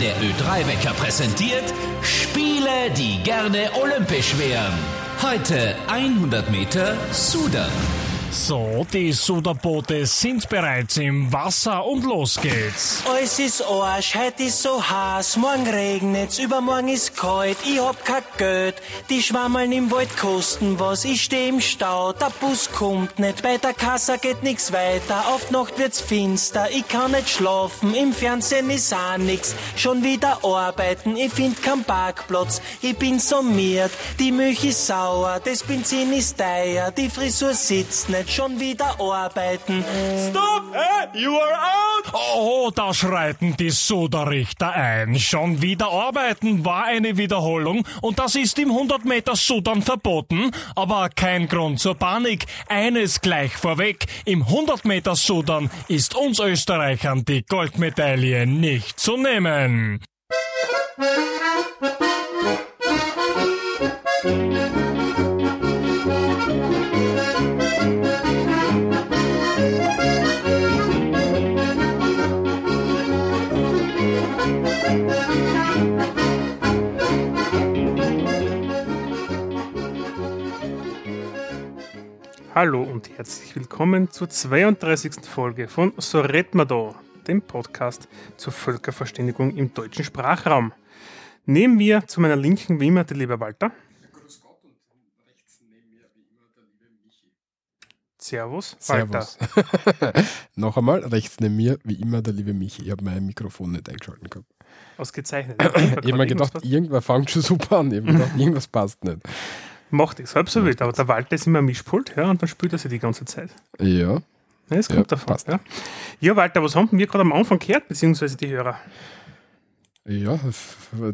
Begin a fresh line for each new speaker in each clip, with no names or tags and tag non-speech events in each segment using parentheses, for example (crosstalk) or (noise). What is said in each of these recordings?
Der Ö3-Wecker präsentiert Spiele, die gerne olympisch wären. Heute 100 Meter Sudan.
So, die Suderboote sind bereits im Wasser und los geht's.
Alles ist Arsch, heute ist so heiß, morgen regnet's, übermorgen ist kalt, ich hab kein Geld. Die Schwammeln im Wald kosten was, ich steh im Stau, der Bus kommt nicht, bei der Kasse geht nix weiter, auf Nacht wird's finster, ich kann nicht schlafen, im Fernsehen ist auch nix, schon wieder arbeiten, ich find keinen Parkplatz, ich bin summiert, die Milch ist sauer, das Benzin ist teuer, die Frisur sitzt nicht, schon wieder arbeiten.
Stop! You are out! Oh, da schreiten die Suderrichter ein. Schon wieder arbeiten war eine Wiederholung und das ist im 100 Meter Sudan verboten. Aber kein Grund zur Panik. Eines gleich vorweg. Im 100 Meter Sudan ist uns Österreichern die Goldmedaille nicht zu nehmen.
Hallo und herzlich willkommen zur 32. Folge von So red ma da, dem Podcast zur Völkerverständigung im deutschen Sprachraum. Neben mir zu meiner Linken wie immer der liebe Walter. Servus, Walter.
Servus. (laughs) Noch einmal, rechts neben mir, wie immer, der liebe Michi. Ich habe mein Mikrofon nicht eingeschalten gehabt.
Ausgezeichnet.
Ich habe mir gedacht, irgendwas fängt schon super an. Ich habe gedacht, irgendwas passt nicht.
Macht es halb so wild, aber der Walter ist immer Mischpult ja, und dann spielt er sich die ganze Zeit.
Ja,
Ja, es
Ja,
kommt davon.
passt.
Ja. ja, Walter, was haben wir gerade am Anfang gehört, beziehungsweise die Hörer?
Ja,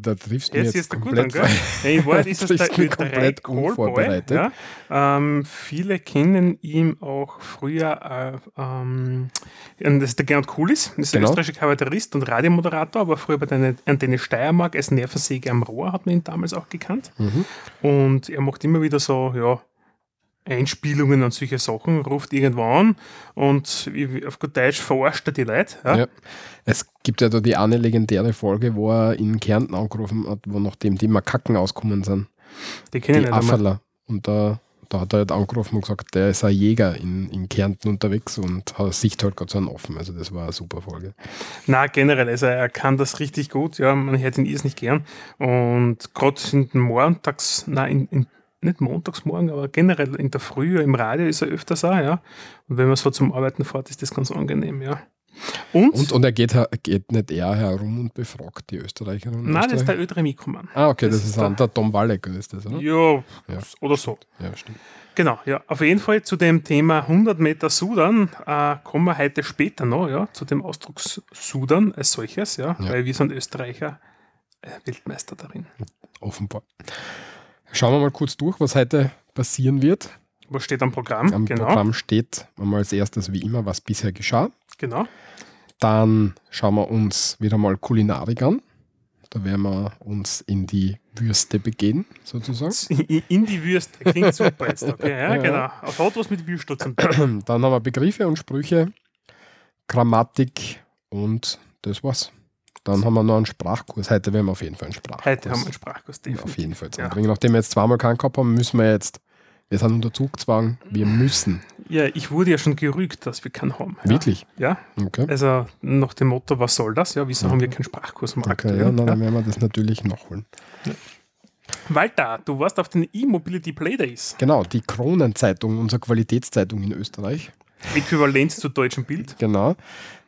da triffst du
Jetzt
jetzt
ist der gut an,
komplett
gell? (laughs) In Wahrheit ist es der
Triffst mich
Ö3
komplett
Callboy.
unvorbereitet.
Ja. Ähm, viele kennen ihn auch früher, äh, ähm, das ist der Gernot Kulis, das ist ein
Genau.
österreichischer Kabarettist und Radiomoderator, aber früher bei der Antenne Steiermark als Nervensäge am Rohr hat man ihn damals auch gekannt.
Mhm.
Und er macht immer wieder so, ja, Einspielungen und solche Sachen, ruft irgendwo an und auf gut Deutsch verarscht er die Leute. Ja?
Ja. Es gibt ja da die eine legendäre Folge, wo er in Kärnten angerufen hat, wo nachdem die Makaken ausgekommen sind.
Die kennen
Die. Afferler. Und da, da hat er halt angerufen und gesagt, der ist ein Jäger in, in Kärnten unterwegs und hat sieht halt gerade so einen offen. Also das war eine super Folge.
Na, generell, also er kann das richtig gut, ja, man hört ihn nicht gern. Und gerade in den Montags, nein, in, in, nicht montagsmorgen, aber generell in der Früh im Radio ist er öfters auch, ja. Und wenn man so zum Arbeiten fährt, ist das ganz angenehm, ja. Und,
Und, und er geht, geht nicht eher herum und befragt die Österreicherinnen und
nein, das ist der
Österreicher?
Ö3 Mikroman.
Ah, okay,
das
das,
ist der-
der Tom Walleck, ist das, oder?
Ja,
Ja.
oder so.
Ja, stimmt.
Genau, ja. Auf jeden Fall zu dem Thema 100 Meter Sudan äh, kommen wir heute später noch, ja, zu dem Ausdruck Sudan als solches, ja,
Ja.
weil wir sind Österreicher äh, Weltmeister darin.
Offenbar. Schauen wir mal kurz durch, was heute passieren wird.
Was steht am Programm?
Am
genau,
Programm steht einmal als erstes wie immer, was bisher geschah.
genau.
Dann schauen wir uns wieder mal Kulinarik an. Da werden wir uns in die Würste begehen, sozusagen. (laughs)
In die Würste. Klingt super jetzt. Okay, ja, (laughs)
Ja.
genau. Auf was mit Würstel zum. (clears throat)
Dann haben wir Begriffe und Sprüche, Grammatik und das war's. Dann haben wir noch einen Sprachkurs. Heute werden wir auf jeden Fall einen Sprachkurs
Heute haben wir einen Sprachkurs.
auf
definitiv.
jeden Fall
Ja.
Nachdem wir jetzt zweimal keinen gehabt haben, müssen wir jetzt, wir sind unter Zugzwang, wir müssen.
Ja, ich wurde ja schon gerügt, dass wir keinen haben. Ja.
Wirklich?
Ja,
Okay.
also nach dem Motto, was soll das? Ja, wieso haben wir keinen Sprachkurs am
Okay,
aktuellen?
ja,
ja.
dann werden wir das natürlich nachholen.
Walter, du warst auf den E-Mobility Play Days.
Genau, die Kronenzeitung, unsere Qualitätszeitung in Österreich,
Äquivalent zu deutschem Bild.
genau,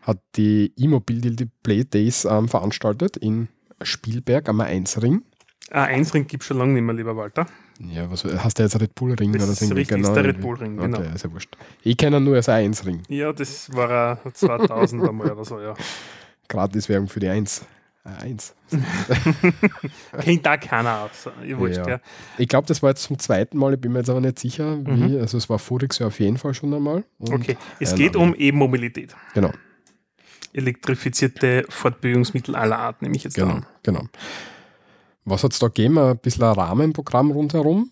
hat die E-Mobility Play Days ähm, veranstaltet in Spielberg am A1-Ring.
A1-Ring gibt es schon lange nicht mehr, lieber Walter.
Ja, was hast du jetzt Red Bull Ring
Das
oder
ist
so?
richtig, ist der Red Bull Ring, genau.
Okay, ist ja wurscht. Ich kenne ihn nur als A1-Ring.
Ja, das war ein 2000 einmal oder so, ja. (laughs)
Gratiswerbung für die 1. A1. (laughs)
Kennt da keiner aus. Ich wurscht, ja.
Ja. Ich glaube, das war jetzt zum zweiten Mal, ich bin mir jetzt aber nicht sicher, wie. Also es war voriges Jahr auf jeden Fall schon einmal.
Mhm. Okay, es
Ja,
geht um E-Mobilität.
Genau,
Elektrifizierte Fortbewegungsmittel aller Art, nehme ich jetzt
genau,
an.
genau. Was hat es da gegeben? Ein bisschen ein Rahmenprogramm rundherum.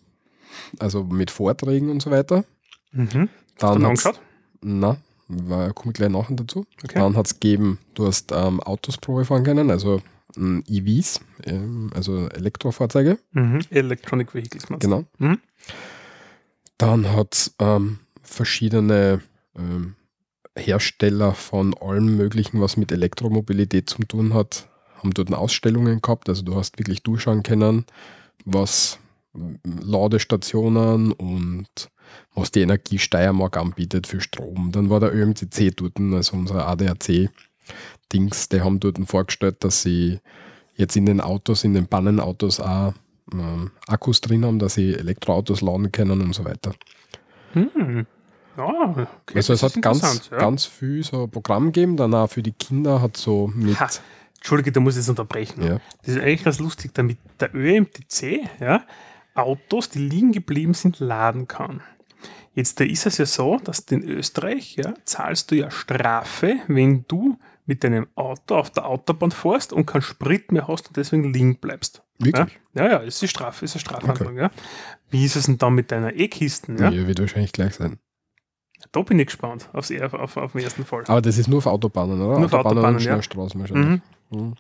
Also mit Vorträgen und so weiter.
Mhm. Hast du
Dann hat's-
angeschaut?
Na, komme ich gleich nachher dazu.
Okay.
Dann hat es gegeben, du hast ähm, Autos Probe fahren können, also ähm, EVs, ähm, also Elektrofahrzeuge.
Mhm. Electronic Vehicles, meinst?
Genau.
Mhm.
Dann hat es ähm, verschiedene ähm, Hersteller von allem Möglichen, was mit Elektromobilität zu tun hat, haben dort Ausstellungen gehabt. Also du hast wirklich durchschauen können, was Ladestationen und was die Energie Steiermark anbietet für Strom. Dann war der ÖMCC dort, also unser ADAC-Dings, die haben dort vorgestellt, dass sie jetzt in den Autos, in den Bannenautos auch ähm, Akkus drin haben, dass sie Elektroautos laden können und so weiter.
Hm. Ja, okay,
also es hat ganz,
ja.
ganz viel so Programm gegeben, dann auch für die Kinder hat so mit,
Ha, Entschuldige, da muss ich jetzt unterbrechen.
ja,
Das ist eigentlich ganz lustig, damit der ÖMTC ja, Autos, die liegen geblieben sind, laden kann. Jetzt da ist es ja so, dass in Österreich ja, zahlst du ja Strafe, wenn du mit deinem Auto auf der Autobahn fährst und keinen Sprit mehr hast und deswegen liegen bleibst. Ja,
wirklich?
ja, ja, es ist Strafe, es ist eine Strafhandlung. Ja. Wie ist es denn dann mit deiner E-Kisten? Ja?
Ja, wird wahrscheinlich gleich sein.
Da bin ich gespannt aufs, auf, auf, den ersten Fall.
Aber das ist nur auf Autobahnen, oder?
Nur auf Autobahnen,
und
ja.
Schnellstraßen wahrscheinlich. Mhm.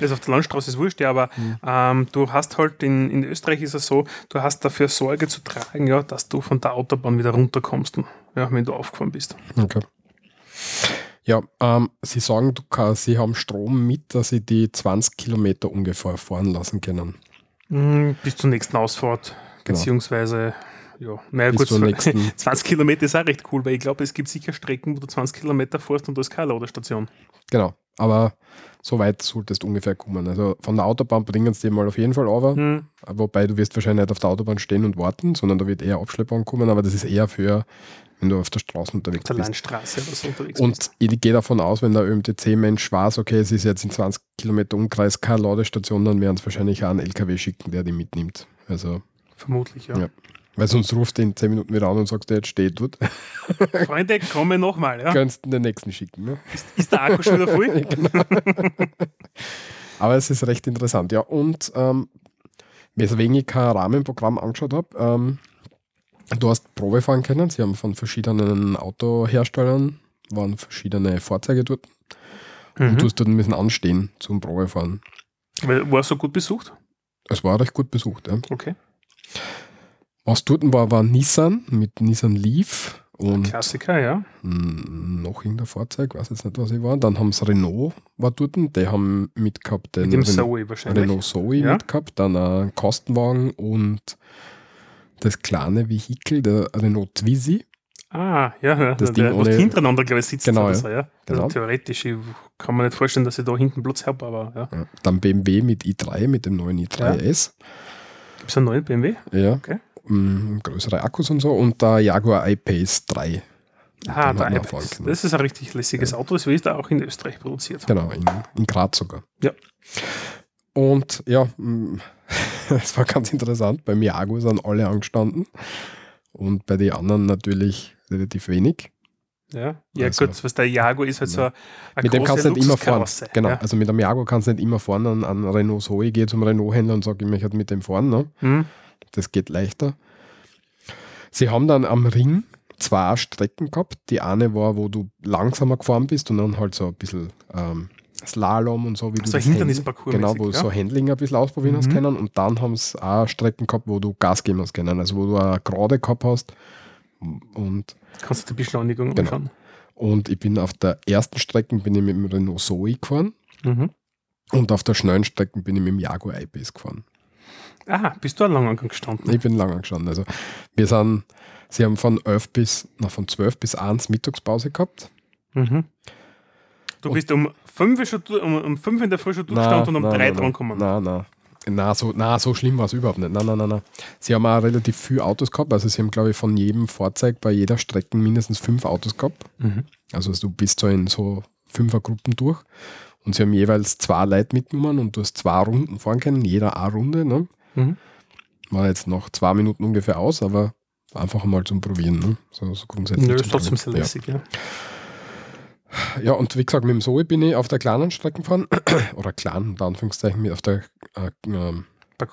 Also auf der Landstraße ist wurscht, ja, aber ähm, du hast halt in, in Österreich ist es so, du hast dafür Sorge zu tragen, ja, dass du von der Autobahn wieder runterkommst, ja, wenn du aufgefahren bist.
Okay. Ja, ähm, Sie sagen, du kann, Sie haben Strom mit, dass Sie die 20 Kilometer ungefähr fahren lassen können.
Mm, bis zur nächsten Ausfahrt,
Genau.
beziehungsweise, ja, naja, gut,
zur nächsten. (laughs)
20 Kilometer ist auch recht cool, weil ich glaube, es gibt sicher Strecken, wo du 20 Kilometer fährst und da ist keine Ladestation.
Genau. Aber so weit solltest du ungefähr kommen. Also von der Autobahn bringen sie dir mal auf jeden Fall over.
Hm,
Wobei du wirst wahrscheinlich nicht auf der Autobahn stehen und warten, sondern da wird eher Abschleppbahn kommen, aber das ist eher für, wenn du auf der Straße unterwegs
auf der
bist.
Landstraße oder so unterwegs
Und
bist.
ich gehe davon aus, wenn der ÖMTC-Mensch weiß, okay, es ist jetzt in 20 Kilometer Umkreis keine Ladestation, dann werden sie wahrscheinlich auch einen LKW schicken, der die mitnimmt. Also,
Vermutlich, ja.
Ja. Weil sonst ruft er in 10 Minuten wieder an und sagst, der jetzt steht dort. (laughs)
Freunde, komme nochmal, ja.
Kannst du den nächsten schicken. Ne?
Ist der Akku schon wieder voll? (laughs)
Aber es ist recht interessant, ja. Und ähm, weswegen ich kein Rahmenprogramm angeschaut habe, ähm, du hast Probe fahren können. Sie haben von verschiedenen Autoherstellern, waren verschiedene Fahrzeuge dort.
Mhm.
Und du hast dort müssen anstehen zum Probefahren.
War so gut besucht?
Es war recht gut besucht. Ja.
Okay.
Was dort war, war Nissan mit Nissan Leaf und
Klassiker, ja.
mm, noch irgendein Fahrzeug, weiß jetzt nicht, was ich war. Dann haben sie Renault war dort, die haben mitgehabt den
Mit dem
Ren-
Zoe wahrscheinlich.
Renault Zoe
Ja.
mitgehabt, dann ein Kostenwagen und das kleine Vehikel, der Renault Twizy.
Ah, ja, ja.
Das
der,
Ding
was
ohne-
hintereinander, glaube ich, sitzt
Genau, ja.
so, ja.
Genau.
Also theoretisch, ich kann mir nicht vorstellen, dass ich da hinten Platz habe, aber ja.
Ja. Dann BMW mit i3, mit dem neuen i3S.
Gibt es einen neuen BMW?
Ja.
Okay.
Mm, größere Akkus und so. Und der Jaguar I-Pace 3.
Ah, der iPace.
können.
Das ist ein richtig lässiges Auto, das ist auch in Österreich produziert.
Genau, in, in Graz sogar.
Ja.
Und ja, mm, (laughs) es war ganz interessant. Beim Jaguar sind alle angestanden und bei den anderen natürlich relativ wenig.
Ja, ja
Also-
gut, was der Jaguar ist halt so eine, eine
mit dem kannst du nicht immer fahren. Genau,
Ja.
also mit dem Jaguar kannst du nicht immer fahren. An, an Renault Zoe gehe zum Renault-Händler und sage, ich möchte mit dem fahren. Ne?
Hm.
Das geht leichter. Sie haben dann am Ring zwei Strecken gehabt. Die eine war, wo du langsamer gefahren bist und dann halt so ein bisschen ähm, Slalom und so, wie du
So
das
Hindernisparcours
Genau, wo
ja.
so Handling ein bisschen ausprobieren hast
Mhm.
können. Und dann haben sie auch Strecken gehabt, wo du Gas geben hast können. Also wo du eine Gerade gehabt hast. Und,
Kannst du die Beschleunigung
Genau.
anschauen.
und ich bin auf der ersten Strecke bin ich mit dem Renault Zoe gefahren.
Mhm.
Und auf der schnellen Strecke bin ich mit dem Jaguar I-Pace gefahren.
Aha, bist du einen Langangang gestanden?
Ich bin lang angestanden. Also wir sind, sie haben von 11 bis, na, von 12 bis 1 Mittagspause gehabt.
Mhm. Du
Und-
bist um 5 schon, du- um, um fünf in der Früh schon durchgestanden und um 3 dran gekommen.
Nein, nein. Na, so, na, so schlimm war es überhaupt nicht. Nein, nein, nein, nein. Sie haben auch relativ viele Autos gehabt. Also sie haben, glaube ich, von jedem Fahrzeug bei jeder Strecke mindestens fünf Autos gehabt.
Mhm.
Also du bist so in so Fünfergruppen durch. Und sie haben jeweils zwei Leute mitgenommen und du hast zwei Runden fahren können, jeder eine Runde. Ne?
Mhm.
War jetzt noch zwei Minuten ungefähr aus, aber einfach mal zum Probieren. Ne? So, so grundsätzlich.
Nö, ist trotzdem sehr lässig, ja.
Ja. ja, und wie gesagt, mit dem Zoe bin ich auf der kleinen Strecke gefahren. (clears throat) Oder klein, unter Anführungszeichen, mit auf der äh, ähm,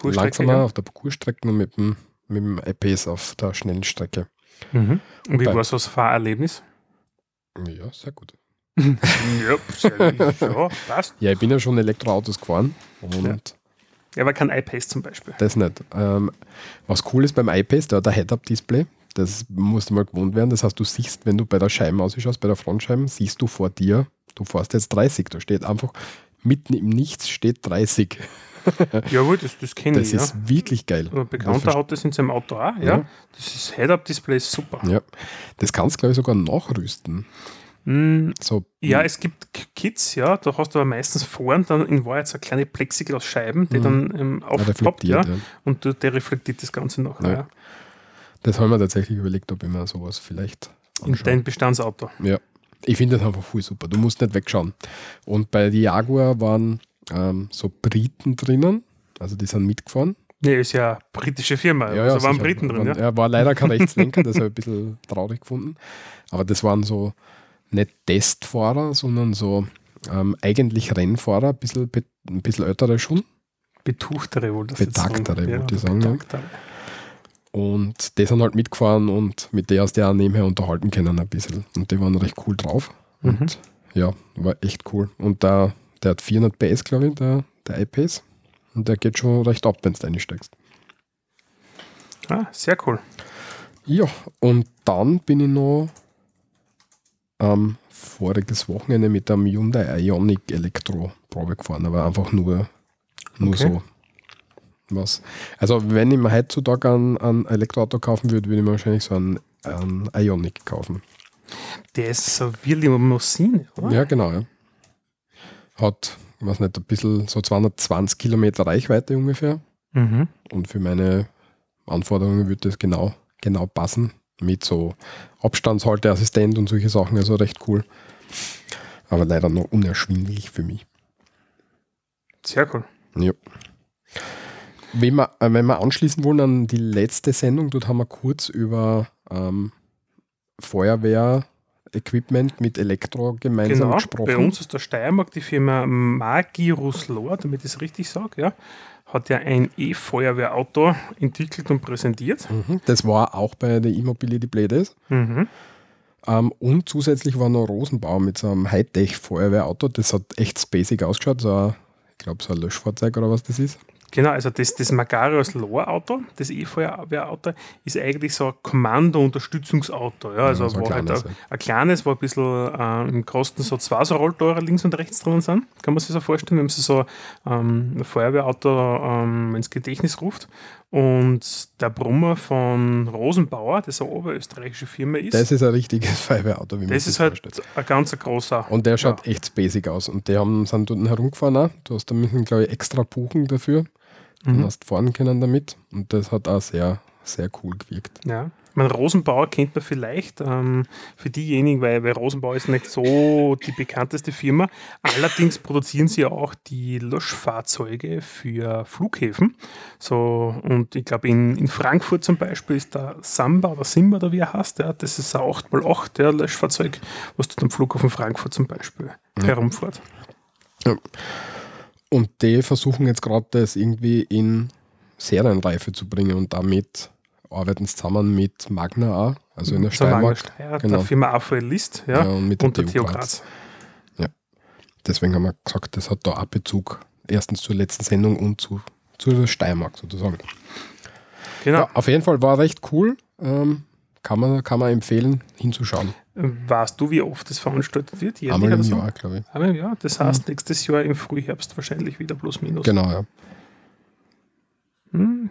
langsamer,
Ja.
auf der Parcoursstrecke und mit dem, mit dem iPace auf der schnellen Strecke.
Mhm. Und wie war so das Fahrerlebnis?
Ja, sehr gut. (laughs)
ja, sehr, (laughs) ja, passt.
Ja, ich bin ja schon Elektroautos gefahren und
Ja. Ja, aber kein iPace zum Beispiel.
das nicht. Ähm, was cool ist beim iPace, der hat ein Head-Up-Display. Das musst du mal gewohnt werden. Das heißt, du siehst, wenn du bei der Scheibe ausschaust, bei der Frontscheibe, siehst du vor dir, du fährst jetzt 30. Da steht einfach mitten im Nichts steht 30. (laughs)
Jawohl, das, das kenne
Das
ich, ja.
ist wirklich geil.
Aber bekannter hat das in seinem Auto auch, ja.
Ja.
Das ist Head-Up-Display ist super.
Ja. Das kannst du, glaube ich, sogar nachrüsten.
Mm,
So,
Ja, es gibt Kits, ja, da hast du aber meistens vorn dann in Wahrheit so kleine Plexiglas-Scheiben, die dann ähm, aufploppt, ja,
ja.
und der reflektiert das Ganze nachher,
Ja.
ja.
Das haben wir tatsächlich überlegt, ob ich mir sowas vielleicht
In
anschaue.
dein Bestandsauto.
Ja, ich finde das einfach voll super. Du musst nicht wegschauen. Und bei die Jaguar waren ähm, so Briten drinnen, also die sind mitgefahren.
Nee, ist ja eine britische Firma, also waren
sicher.
Briten drin,
Waren-
ja.
Er war leider kein Rechtslenker, das habe ich ein bisschen traurig gefunden. Aber das waren so nicht Testfahrer, sondern so ähm, eigentlich Rennfahrer, ein bisschen, ein bisschen ältere schon.
Betuchtere wohl das jetzt
Betagtere,
sagen.
wollte ich sagen,
betagtere.
Und die sind halt mitgefahren und mit der ja auch nebenher unterhalten können ein bisschen. Und die waren recht cool drauf.
Mhm.
Und ja, war echt cool. Und da, der hat 400 PS, glaube ich, der, der iPace. Und der geht schon recht ab, wenn du einsteigst.
Ah, sehr cool.
Ja, und dann bin ich noch ähm, voriges Wochenende mit einem Hyundai Ioniq Elektro Probe gefahren, aber einfach nur, nur
Okay.
so. Was. Also, wenn ich mir heutzutage ein, ein Elektroauto kaufen würde, würde ich mir wahrscheinlich so einen, einen Ioniq kaufen.
Der ist so wie Limousine, oder?
Ja, genau. Ja. Hat, ich weiß nicht, ein bisschen so 220 Kilometer Reichweite ungefähr.
Mhm.
Und für meine Anforderungen würde das genau, genau passen. Mit so Abstandshalteassistent und solche Sachen, also recht cool. Aber leider noch unerschwinglich für mich.
Sehr cool.
Ja. Wenn wir, äh, wenn wir anschließen wollen an die letzte Sendung, dort haben wir kurz über ähm, Feuerwehr-Equipment mit Elektro gemeinsam
Genau,
gesprochen.
bei uns aus der Steiermark, die Firma Magirus Lor, damit ich es richtig sage, ja, hat ja ein E-Feuerwehrauto entwickelt und präsentiert.
Mhm. Das war auch bei der E-Mobility Play Days.
Mhm.
Ähm, und zusätzlich war noch Rosenbauer mit so einem Hightech-Feuerwehrauto. Das hat echt spacig ausgeschaut. So ein, ich glaube, so ein Löschfahrzeug oder was das ist.
Genau, also das, das Magarius Lor-Auto, das E-Feuerwehrauto, ist eigentlich so ein Kommando-Unterstützungsauto. Ja, also
Ja, so ein
war halt ein, ein kleines, wo ein bisschen äh, im Kosten so zwei so Rolltore links und rechts drin sind. Kann man sich so vorstellen, wenn man so ähm, ein Feuerwehrauto ähm, ins Gedächtnis ruft. Und der Brummer von Rosenbauer, das eine oberösterreichische Firma ist,
Das ist ein richtiges Feuerwehrauto, wie man
das
sich
ist halt
vorstellt.
ein ganz großer.
Und der schaut echt spacig aus. Und die haben, sind dort herumgefahren auch. Du hast da müssen, glaube ich, extra buchen dafür. Dann
Mhm.
hast fahren können damit. Und das hat auch sehr, sehr cool gewirkt.
Ja. Meine, Rosenbauer kennt man vielleicht ähm, für diejenigen, weil, weil Rosenbauer ist nicht so die bekannteste Firma. Allerdings produzieren sie auch die Löschfahrzeuge für Flughäfen. So, und ich glaube, in, in Frankfurt zum Beispiel ist der Samba oder Simba oder wie er heißt, ja, das ist ein 8x8 der Löschfahrzeug, was dort am Flughafen Frankfurt zum Beispiel herumfährt.
Und die versuchen jetzt gerade das irgendwie in Serienreife zu bringen und damit arbeiten zusammen mit Magna auch, also in der
So
Steiermark.
Steyr,
genau.
der Firma AVL List ja,
Ja, und mit der
und der
TU Graz.
Graz.
Deswegen haben wir gesagt, das hat da auch Bezug erstens zur letzten Sendung und zu, der Steiermark sozusagen.
Genau.
Ja, auf jeden Fall war recht cool. Ähm, kann, man, kann man empfehlen, hinzuschauen.
Weißt du, wie oft das veranstaltet wird? Jährlich
Einmal im
so?
Jahr, glaube ich.
Einmal im Jahr. Das heißt, nächstes Jahr im Frühherbst wahrscheinlich wieder plus minus.
Genau, ja.
Hm,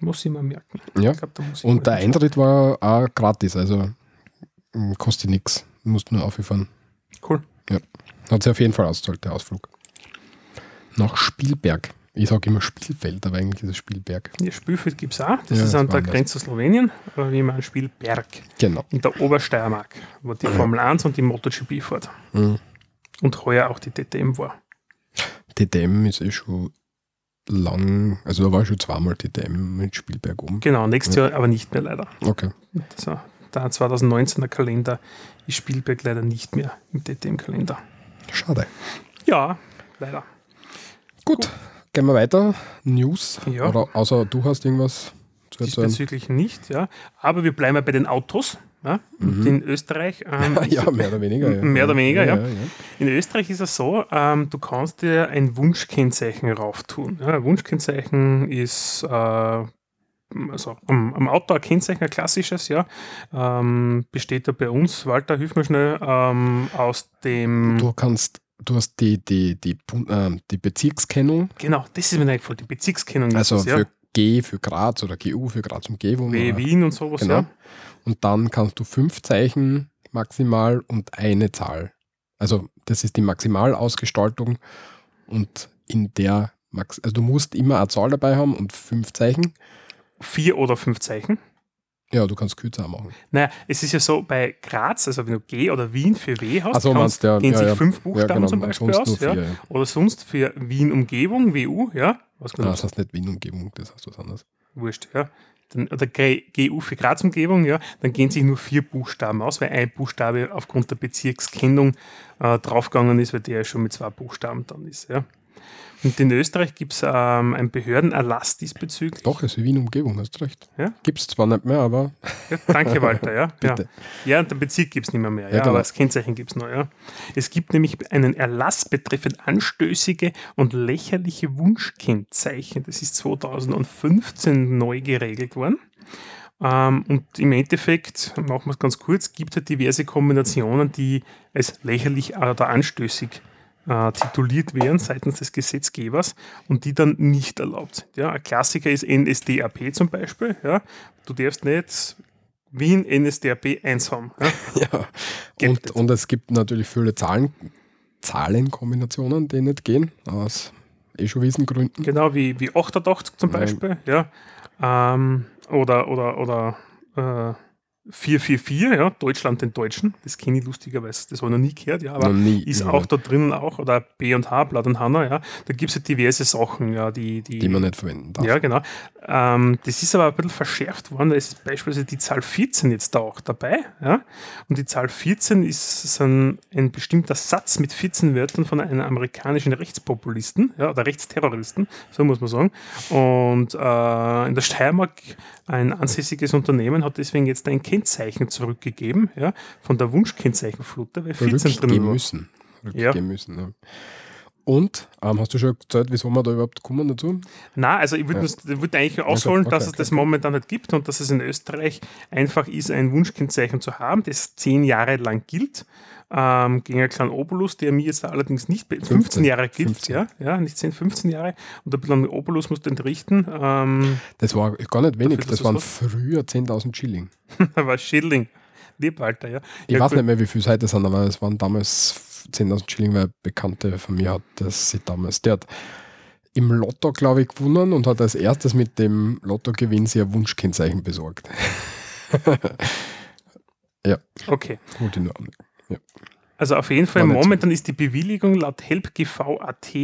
muss ich mal merken.
ja.
Glaub,
Und der. Eintritt war auch gratis, also mm, kostet nichts. Musst nur auffahren.
Cool.
Hat sich auf jeden Fall ausgezahlt, der Ausflug. Nach Spielberg. Ich sage immer Spielfeld, aber eigentlich ist es Spielberg.
Ja, Spielfeld gibt es auch. Das
Ja,
ist
das
an der. Grenze zu Slowenien. Aber wie man Spielberg
Genau.
in der Obersteiermark, wo die Formel 1 und die MotoGP fährt.
Mhm.
Und heuer auch die DTM war.
TTM ist eh schon lang, also da war schon zweimal TTM mit Spielberg oben.
Genau, nächstes Jahr aber nicht mehr leider.
Okay.
Also, der 2019er Kalender ist Spielberg leider nicht mehr im DTM-Kalender.
Schade.
Ja, leider.
Gut, gehen wir weiter. News.
Ja.
Oder außer du hast irgendwas zu haben.
diesbezüglich nicht, ja. Aber wir bleiben ja bei den Autos. Ja. Und in Österreich. Ähm,
Mhm. (laughs) ja, mehr oder weniger. Ja.
Mehr oder weniger, ja.
ja.
In Österreich ist es so, ähm, du kannst dir ein Wunschkennzeichen rauftun. Ja, ein Wunschkennzeichen ist äh, also am, am Auto ein Kennzeichen, ein klassisches, ja. Ähm, besteht ja bei uns, Walter, hilf mir schnell, ähm, aus dem.
Du kannst, du hast die, die, die, Bun- ähm, die Bezirkskennung,
Genau, das ist mir eingefallen, die Bezirkskennung. ist
also
das, ja.
G für Graz oder GU für Graz Umgebung.
W
oder-
Wien und sowas,
Genau.
ja.
Und dann kannst du fünf Zeichen maximal und eine Zahl. Also das ist die Maximalausgestaltung und in der Max also du musst immer eine Zahl dabei haben und fünf Zeichen.
Vier oder fünf Zeichen.
Ja, du kannst kürzer machen.
Naja, es ist ja so, bei Graz, also wenn du G oder Wien für W hast,
so,
kannst,
ja,
gehen
ja,
sich
ja.
fünf Buchstaben
ja, genau,
zum Beispiel aus.
vier, ja.
Oder sonst für Wien Umgebung, WU, ja. Was
Ah,
genau,
das heißt nicht Wien-Umgebung, das heißt was anderes.
wurscht, ja. Dann, oder GU für Graz Umgebung, ja. Dann gehen sich nur vier Buchstaben aus, weil ein Buchstabe aufgrund der Bezirkskennung äh, draufgegangen ist, weil der ja schon mit zwei Buchstaben dann ist, ja. Und in Österreich gibt es ähm, einen Behördenerlass diesbezüglich.
Doch, es ist Wien-Umgebung, hast recht.
Ja?
Gibt es zwar nicht mehr, aber
Ja, danke, Walter, ja. ja.
Bitte.
Ja, und den Bezirk gibt es nicht mehr, mehr ja,
Ja, genau.
aber das Kennzeichen gibt es noch. Ja. Es gibt nämlich einen Erlass betreffend anstößige und lächerliche Wunschkennzeichen. Das ist 2015 neu geregelt worden. Ähm, und im Endeffekt, machen wir es ganz kurz, gibt es diverse Kombinationen, die als lächerlich oder anstößig äh, tituliert werden seitens des Gesetzgebers und die dann nicht erlaubt sind. Ja, ein Klassiker ist NSDAP zum Beispiel. Ja. Du darfst nicht Wien NSDAP 1 haben. Ja. (laughs)
ja. Und, und es gibt natürlich viele Zahlen, Zahlenkombinationen, die nicht gehen, aus eh schon Gründen.
Genau wie, wie 88 zum. Beispiel. Ja. Ähm, oder oder, oder äh, 444, ja, Deutschland den Deutschen. Das kenne ich lustigerweise, das habe ich noch nie gehört, ja, aber
nie,
ist
ja.
auch da drinnen auch, oder B und H, Blatt und Hanna, ja. Da gibt es ja diverse Sachen, ja, die, die,
die man nicht verwenden darf.
Ja, genau. Ähm, das ist aber ein bisschen verschärft worden, da ist beispielsweise die Zahl 14 jetzt da auch dabei. Ja? Und die Zahl 14 ist ein, ein bestimmter Satz mit 14 Wörtern von einem amerikanischen Rechtspopulisten ja, oder Rechtsterroristen, so muss man sagen. Und äh, in der Steiermark ein ansässiges Unternehmen hat deswegen jetzt ein Kennzeichen zurückgegeben ja, von der Wunschkennzeichenflotte, weil 14 drin war.
müssen.
Ja.
müssen, ja. Und ähm, hast du schon gesagt, wieso wir da überhaupt kommen dazu?
Na, also ich würde
Ja.
würd eigentlich ausholen,
okay,
dass es
okay,
das
okay.
momentan nicht gibt und dass es in Österreich einfach ist, ein Wunschkennzeichen zu haben, das zehn Jahre lang gilt. Ähm, gegen einen kleinen Obolus, der mir jetzt allerdings nicht, be- 15,
15,
Jahre gilt,
15.
ja, ja, nicht 10, 15 Jahre. Und ein bisschen an den Obolus musst du entrichten. Ähm,
Das war gar nicht wenig, das
dass
waren früher 10.000 Schilling. (laughs)
da war Schilling. Lieb, Alter, ja.
Ich
ja,
weiß
gut.
nicht mehr, wie viel es heute sind, aber es waren damals 10.000 Schilling, weil Bekannte von mir hat das sie damals, der hat im Lotto, glaube ich, gewonnen und hat als erstes mit dem Lottogewinn sich ein Wunschkennzeichen besorgt. (laughs)
Okay.
Gut in Ordnung.
Also auf jeden Fall, momentan ist die Bewilligung laut HelpGV.at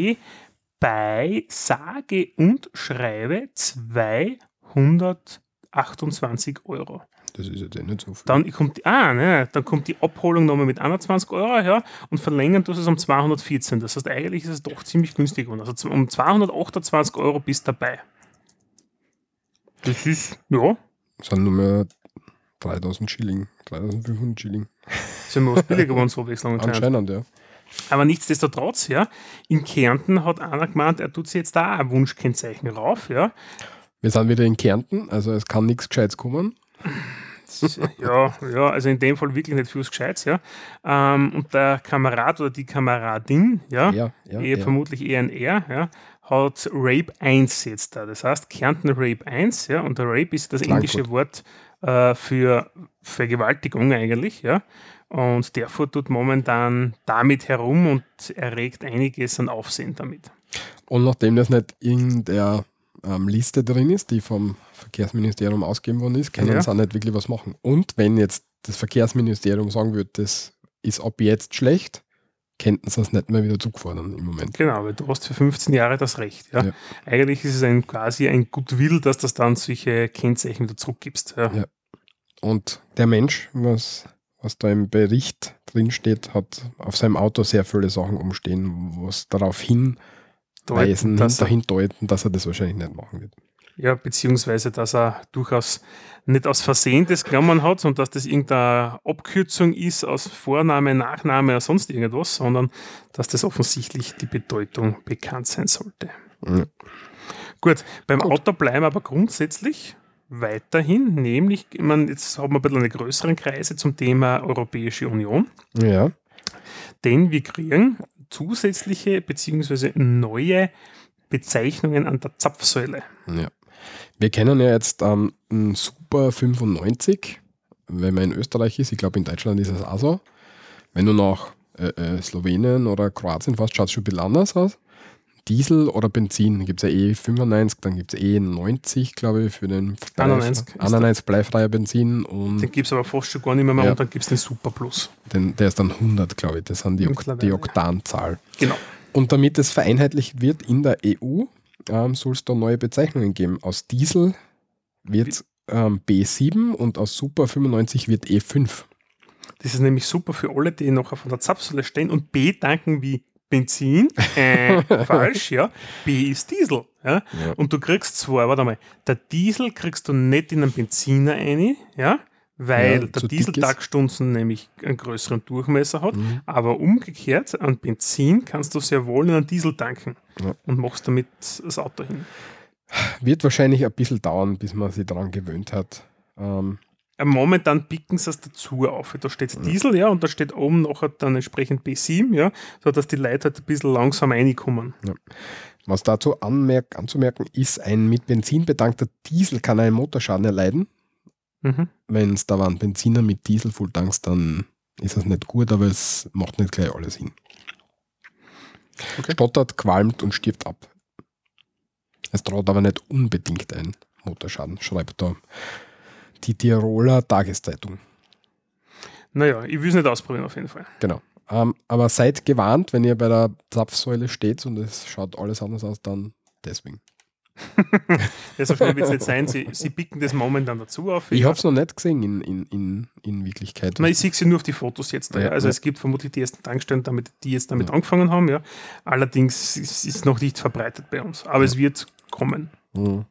bei sage und schreibe 228 Euro.
Das ist jetzt eh nicht so viel.
Dann kommt, die, ah, ne, dann kommt die Abholung nochmal mit 21 Euro ja, und verlängern tust es um 214. Das heißt, eigentlich ist es doch ziemlich günstig geworden. Also um 228 Euro bist dabei. Das ist, ja,
Das sind nur mehr 3.000 Schilling, 3.500 Schilling.
sind wir was billiger (laughs) geworden, so wechseln anscheinend.
Ja.
Aber nichtsdestotrotz, ja, in Kärnten hat einer gemeint, er tut sich jetzt da ein Wunschkennzeichen rauf, ja.
Wir sind wieder in Kärnten, also es kann nichts Gescheites kommen.
ja, ja, also in dem Fall wirklich nicht fürs Gescheites, ja. Ähm, und der Kamerad oder die Kameradin, ja,
Ja, ja,
eher,
ja.
vermutlich eher ein R, ja, hat Rape 1 jetzt da. Das heißt Kärnten Rape 1, ja, und der Rape ist das
Frankfurt.
englische Wort äh, für Vergewaltigung eigentlich, ja. Und der tut momentan damit herum und erregt einiges an Aufsehen damit.
Und nachdem das nicht in der ähm, Liste drin ist, die vom Verkehrsministerium ausgegeben worden ist, können
Ja.
sie auch nicht wirklich was machen. Und wenn jetzt das Verkehrsministerium sagen würde, das ist ab jetzt schlecht, könnten sie es nicht mehr wieder zugefordern im Moment.
Genau, weil du hast für 15 Jahre das Recht. Ja.
Ja.
Eigentlich ist es ein, quasi ein Goodwill, dass das dann solche Kennzeichen wieder zurückgibst. Ja.
Ja. Und der Mensch, was, was da im Bericht drin steht, hat auf seinem Auto sehr viele Sachen umstehen, was darauf hinweisen,
Deuten, dass
dahin deuten, dass er das wahrscheinlich nicht machen wird.
Ja, beziehungsweise, dass er durchaus nicht aus Versehen das genommen hat, sondern dass das irgendeine Abkürzung ist aus Vorname, Nachname oder sonst irgendwas, sondern dass das offensichtlich die Bedeutung bekannt sein sollte.
Ja.
Gut, beim
Gut.
Auto bleiben aber grundsätzlich weiterhin, nämlich, ich meine, jetzt haben wir ein bisschen eine größeren Kreise zum Thema Europäische Union,
Ja.
denn wir kriegen zusätzliche beziehungsweise neue Bezeichnungen an der Zapfsäule.
Ja. Wir kennen ja jetzt ähm, einen Super 95, wenn man in Österreich ist. Ich glaube, in Deutschland ist es auch so. Wenn du nach äh, äh, Slowenien oder Kroatien fährst, schaut es schon ein bisschen anders aus. Diesel oder Benzin, gibt es ja E95, dann gibt es E90, glaube ich, für den
91 ist
91 bleifreier Benzin und
Den gibt es aber fast schon gar nicht mehr, mehr
Ja.
und dann gibt es den Super Plus.
den, der ist dann 100, glaube ich. Das sind die, Ok- die. Oktanzahl.
Genau.
Und damit es vereinheitlicht wird in der EU, ähm, soll es da neue Bezeichnungen geben. Aus Diesel wird ähm, B7 und aus Super 95 wird E E5.
Das ist nämlich super für alle, die nachher von der Zapfsäule stehen und B danken wie Benzin. Äh, (laughs) falsch, ja. B ist Diesel. Ja?
Ja.
Und du kriegst zwar, warte mal, der Diesel kriegst du nicht in einen Benziner ein, ja, weil
Ja,
der
zu dick
Diesel
ist.
Taktstunden nämlich einen größeren Durchmesser hat.
Mhm.
Aber umgekehrt, an Benzin kannst du sehr wohl in einen Diesel tanken
Ja.
und machst damit das Auto hin.
Wird wahrscheinlich ein bisschen dauern, bis man sich daran gewöhnt hat. Ähm,
Äh, Momentan picken sie es dazu auf. Da steht Diesel, ja, und da steht oben nachher dann entsprechend B7, ja, sodass die Leute halt ein bisschen langsam reinkommen.
was dazu anmerk anzumerken ist, ein mit Benzin bedankter Diesel kann einen Motorschaden erleiden.
Mhm.
Wenn es da waren Benziner mit Diesel voll tankst, dann ist das nicht gut, aber es macht nicht gleich alles hin.
Okay.
Stottert, qualmt und stirbt ab. Es droht aber nicht unbedingt ein Motorschaden, schreibt da die Tiroler Tageszeitung.
Naja, ich will es nicht ausprobieren auf jeden Fall.
Genau. Ähm, aber seid gewarnt, wenn ihr bei der Zapfsäule steht und es schaut alles anders aus, dann deswegen.
Ja, so schnell wird es nicht sein. Sie, sie picken das momentan dazu auf.
Ich habe es noch nicht gesehen in, in, in, in Wirklichkeit.
Na, ich sehe sie nur auf die Fotos jetzt. Ja. Also
ja.
es gibt vermutlich die ersten Tankstellen, damit, die jetzt damit
Ja.
angefangen haben. Ja. Allerdings ist es noch nicht verbreitet bei uns. Aber es wird kommen.
Mhm.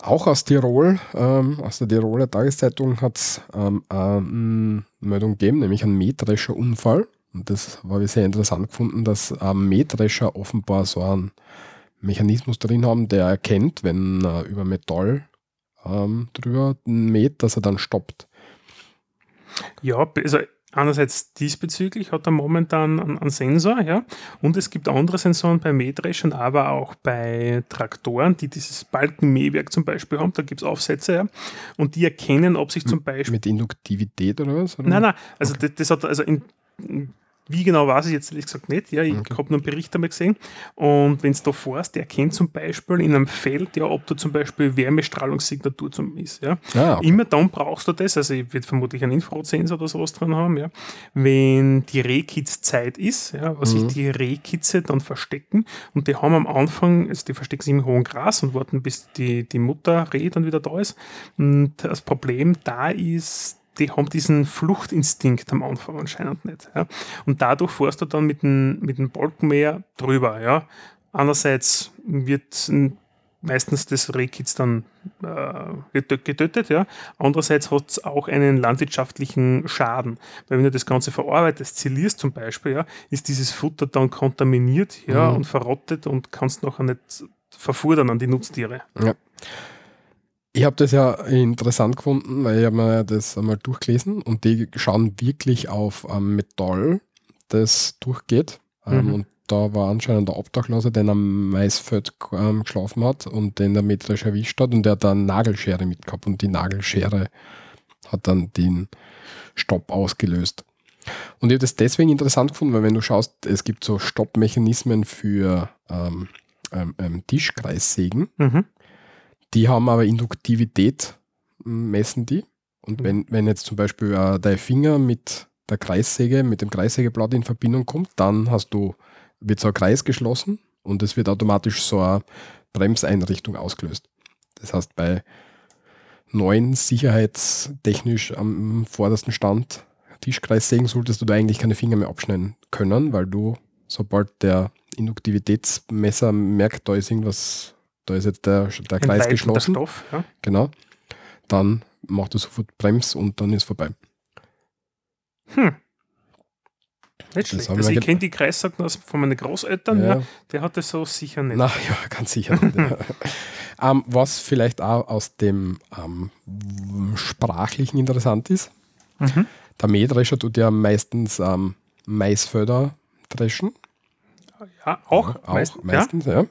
Auch aus Tirol, ähm, aus der Tiroler Tageszeitung hat es ähm, eine Meldung gegeben, nämlich einen Mähdrescher-Unfall. Und das habe ich sehr interessant gefunden, dass ähm, Mähdrescher offenbar so einen Mechanismus drin haben, der erkennt, wenn er über Metall ähm, drüber mäht, dass er dann stoppt.
Ja, also einerseits diesbezüglich hat er momentan einen, einen Sensor, ja, und es gibt andere Sensoren bei Mähdreschern, aber auch bei Traktoren, die dieses Balkenmähwerk zum Beispiel haben, da gibt es Aufsätze, ja, und die erkennen, ob sich zum Beispiel
Mit Induktivität oder was? Oder?
Nein, nein, also das, das hat also in, wie genau weiß ich jetzt ehrlich gesagt nicht. Ja, ich
Okay.
habe nur einen Bericht einmal gesehen. Und wenn du da fährst, der erkennt zum Beispiel in einem Feld, ja, ob da zum Beispiel Wärmestrahlungssignatur zum ist. Ja.
Ah, okay.
Immer dann brauchst du das, also ich wird vermutlich einen Infrarotsensor oder sowas dran haben, ja. Wenn die Rehkitzzeit ist, ja, was sich
Mhm.
die Rehkitze dann verstecken und die haben am Anfang, also die verstecken sich im hohen Gras und warten, bis die, die Mutter Reh dann wieder da ist. Und das Problem da ist, die haben diesen Fluchtinstinkt am Anfang anscheinend nicht. Ja. Und dadurch fährst du dann mit dem, mit dem Balkenmäher drüber. Ja. Einerseits wird meistens das Rehkitz dann äh, getö- getötet, ja. Andererseits hat es auch einen landwirtschaftlichen Schaden. Weil wenn du das Ganze verarbeitest, zilierst zum Beispiel, ja, ist dieses Futter dann kontaminiert ja,
Mhm.
und verrottet und kannst nachher nicht verfudern an die Nutztiere.
Ja. Ich habe das ja interessant gefunden, weil ich habe mir das einmal durchgelesen und die schauen wirklich auf ähm, Metall, das durchgeht. Ähm,
Mhm.
Und da war anscheinend der Obdachloser, der am Maisfeld ähm, geschlafen hat und den der Mähdrescher erwischt hat und der hat dann Nagelschere mitgehabt und die Nagelschere hat dann den Stopp ausgelöst. Und ich habe das deswegen interessant gefunden, weil wenn du schaust, es gibt so Stoppmechanismen für ähm, ähm, ähm, Tischkreissägen.
Mhm.
Die haben aber Induktivität, messen die. Und
Mhm.
wenn, wenn jetzt zum Beispiel äh, dein Finger mit der Kreissäge, mit dem Kreissägeblatt in Verbindung kommt, dann hast du, wird so ein Kreis geschlossen und es wird automatisch so eine Bremseinrichtung ausgelöst. Das heißt, bei neuen sicherheitstechnisch am vordersten Stand Tischkreissägen solltest du da eigentlich keine Finger mehr abschneiden können, weil du, sobald der Induktivitätsmesser merkt, da ist irgendwas da ist jetzt der, der Kreis geschlossen.
Stoff, ja.
Genau. Dann macht er sofort Brems und dann ist vorbei.
Nicht schlecht.
haben
Also ich kenne die Kreissagen aus- von meinen Großeltern, ja.
Ja.
der hat das so sicher nicht.
Na (laughs) ja, ganz sicher. nicht, ja. (laughs) ähm, was vielleicht auch aus dem ähm, w- Sprachlichen interessant ist,
Mhm.
der Mähdrescher tut ja meistens ähm, Maisfelder dreschen.
Ja, auch,
auch
meist-
meistens, ja.